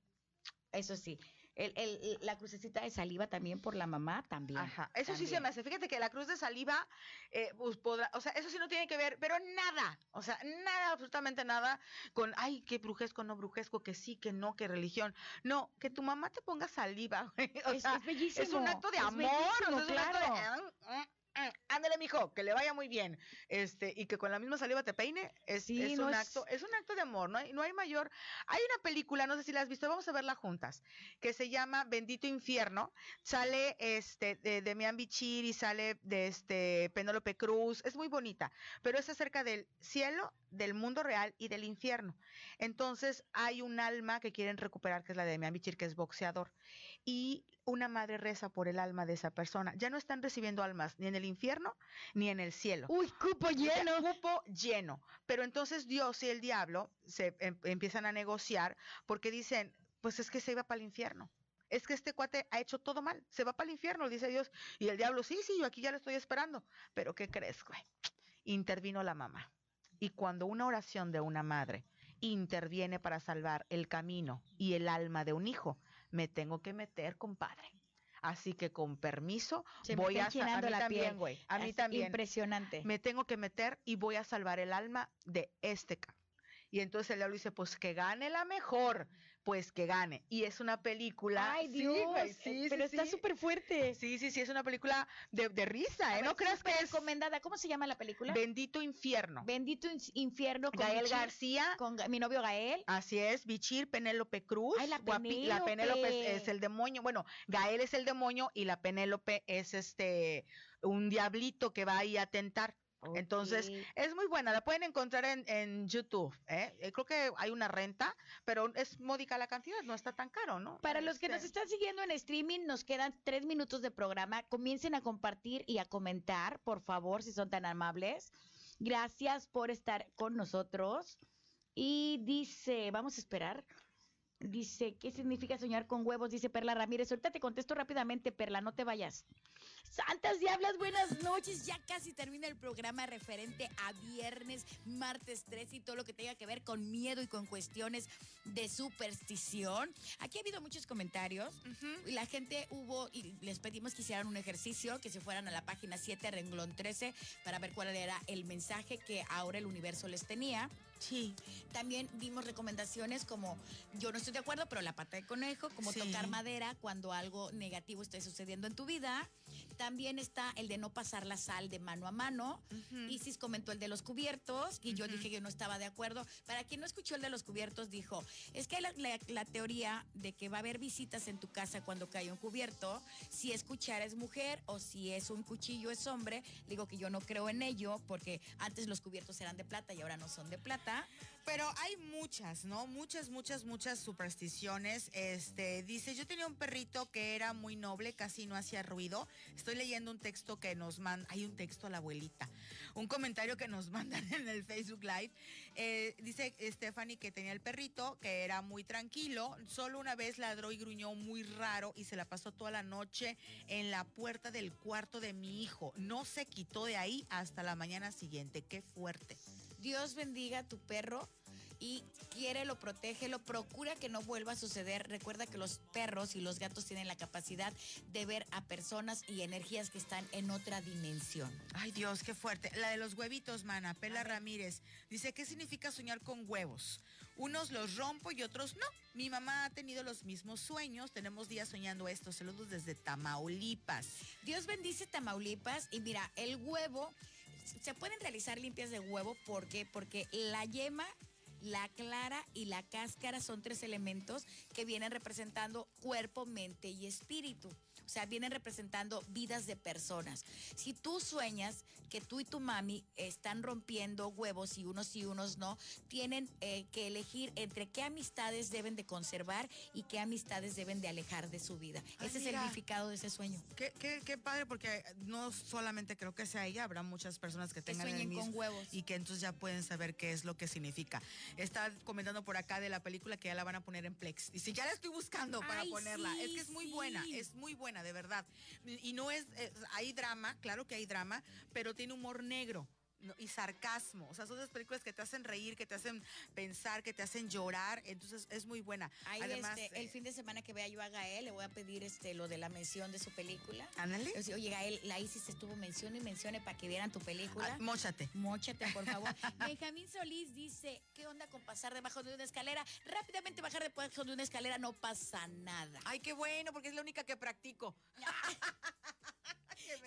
Eso sí. El, el- la crucecita de saliva también por la mamá también. Ajá, eso sí se me hace. Fíjate que la cruz de saliva, eh, pues, podrá, o sea, eso sí no tiene que ver, pero nada, o sea, nada, absolutamente nada con, ay, qué brujesco, no brujesco, que sí, que no, que religión. No, que tu mamá te ponga saliva, güey. [laughs] O Es- sea, es bellísimo. es un acto de amor. o sea, es un acto de, claro. "Ah, mm, Ándale, mijo, que le vaya muy bien. Este, y que con la misma saliva te peine, es, Sí, es no un es- acto, es un acto de amor, no hay, no hay mayor. Hay una película, no sé si la has visto, vamos a verla juntas, que se llama Bendito Infierno. Sale este de Demian Bichir y sale de este Penélope Cruz, es muy bonita, pero es acerca del cielo, del mundo real y del infierno. Entonces, hay un alma que quieren recuperar, que es la de Demian Bichir, que es boxeador y una madre reza por el alma de esa persona. Ya no están recibiendo almas ni en el infierno ni en el cielo. Uy, cupo lleno. Cupo lleno. Pero entonces Dios y el diablo se em- empiezan a negociar porque dicen, pues es que se iba para el infierno. Es que este cuate ha hecho todo mal. Se va para el infierno, dice Dios. Y el diablo, sí, sí, yo aquí ya lo estoy esperando. Pero ¿qué crees, güey? Intervino la mamá. Y cuando una oración de una madre interviene para salvar el camino y el alma de un hijo, me tengo que meter, compadre. Así que con permiso, Se voy a, a mí la también, güey. A mí también. Impresionante. Me tengo que meter y voy a salvar el alma de este ca. Y entonces el diablo dice, pues que gane la mejor, pues que gane. Y es una película. Ay, sí, Dios. güey, eh, sí, pero sí, está sí. súper fuerte. Sí, sí, sí, es una película de, de risa, A ¿eh? ver, No creas que es recomendada. ¿Cómo se llama la película? Bendito Infierno. Bendito in- infierno con Gael Bichir, García. con mi novio Gael. Así es, Bichir, Penélope Cruz. Ay, la guapi- la Penélope. Penélope es, es el demonio. Bueno, Gael es el demonio y la Penélope es este un diablito que va ahí a tentar. Entonces, es muy buena, la pueden encontrar en, en YouTube. ¿eh? Eh, Creo que hay una renta, pero es módica la cantidad, no está tan caro, ¿no? Para los que nos Este, están siguiendo en streaming, nos quedan tres minutos de programa. Comiencen a compartir y a comentar, por favor, si son tan amables. Gracias por estar con nosotros. Y dice, vamos a esperar. Dice, ¿qué significa soñar con huevos? Dice Perla Ramírez. Ahorita te contesto rápidamente, Perla, no te vayas. Santas diablas, buenas noches. Ya casi termina el programa referente a viernes, martes 3 y todo lo que tenga que ver con miedo y con cuestiones de superstición. Aquí ha habido muchos comentarios. Y la gente hubo, y les pedimos que hicieran un ejercicio, que se fueran a la página 7, renglón 13, para ver cuál era el mensaje que ahora el universo les tenía. Sí. También dimos recomendaciones como, yo no estoy de acuerdo, pero la pata de conejo, como Sí. tocar madera cuando algo negativo esté sucediendo en tu vida. También está el de no pasar la sal de mano a mano. Isis comentó el de los cubiertos y yo dije que no estaba de acuerdo. Para quien no escuchó el de los cubiertos, dijo, es que la, la- la teoría de que va a haber visitas en tu casa cuando cae un cubierto, si es cuchara es mujer o si es un cuchillo es hombre, digo que yo no creo en ello porque antes los cubiertos eran de plata y ahora no son de plata. Pero hay muchas, ¿no? Muchas, muchas, muchas supersticiones. Este, dice, yo tenía un perrito que era muy noble, casi no hacía ruido. Estoy leyendo un texto que nos manda, hay un texto a la abuelita, un comentario que nos [laughs] mandan en el Facebook Live. Eh, dice Stephanie que tenía el perrito, que era muy tranquilo, solo una vez ladró y gruñó muy raro y se la pasó toda la noche en la puerta del cuarto de mi hijo. No se quitó de ahí hasta la mañana siguiente. Qué fuerte. Dios bendiga a tu perro y quiérelo, protégelo, procura que no vuelva a suceder. Recuerda que los perros y los gatos tienen la capacidad de ver a personas y energías que están en otra dimensión. Ay Dios, qué fuerte. La de los huevitos, mana. Pela Ramírez. Dice, ¿qué significa soñar con huevos? Unos los rompo y otros no. Mi mamá ha tenido los mismos sueños. Tenemos días soñando esto. Saludos desde Tamaulipas. Dios bendice Tamaulipas y mira, el huevo, se pueden realizar limpias de huevo, ¿por qué? Porque la yema, la clara y la cáscara son tres elementos que vienen representando cuerpo, mente y espíritu. O sea, vienen representando vidas de personas. Si tú sueñas que tú y tu mami están rompiendo huevos y unos y unos no, tienen eh, que elegir entre qué amistades deben de conservar y qué amistades deben de alejar de su vida. Ay, Ese es el significado de ese sueño. Qué, qué, qué padre, porque no solamente creo que sea ella, habrá muchas personas que Que tengan el sueñen mismo con huevos. y que entonces ya pueden saber qué es lo que significa. está comentando por acá de la película que ya la van a poner en Plex. Dice, ya la estoy buscando para Ay, ponerla. sí, es que es muy buena, es muy buena, de verdad. Y no es, eh, hay drama, claro que hay drama, pero tiene humor negro. ¿No? y sarcasmo, o sea, son esas películas que te hacen reír, que te hacen pensar, que te hacen llorar, entonces es muy buena. Ahí Además, este, el eh, fin de semana que vea yo a Gael, le voy a pedir este lo de la mención de su película. ándale, Oye, Gael, la Isis estuvo mención y mencione para que vieran tu película. Ah, móchate. Móchate, por favor. [laughs] Benjamín Solís dice, ¿qué onda con pasar debajo de una escalera? Rápidamente bajar debajo de una escalera no pasa nada. Ay, qué bueno, porque es la única que practico. [laughs] [laughs]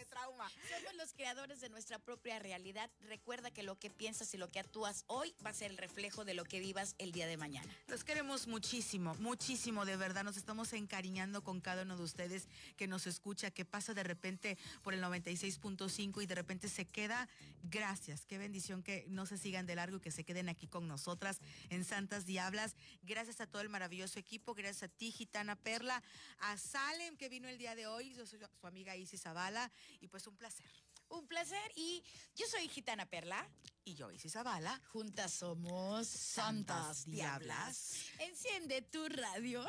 Somos los creadores de nuestra propia realidad. Recuerda que lo que piensas y lo que actúas hoy va a ser el reflejo de lo que vivas el día de mañana. Los queremos muchísimo, muchísimo, de verdad. Nos estamos encariñando con cada uno de ustedes que nos escucha, que pasa de repente por el 96.5 y de repente se queda. Gracias, qué bendición que no se sigan de largo y que se queden aquí con nosotras en Santas Diablas. Gracias a todo el maravilloso equipo, gracias a ti, Gitana Perla, a Salem que vino el día de hoy, su amiga Isis Zavala y pues un placer. Un placer y yo soy Gitana Perla. Y yo, Isis Zavala. Juntas somos Santas Santas Diablas. Enciende tu radio.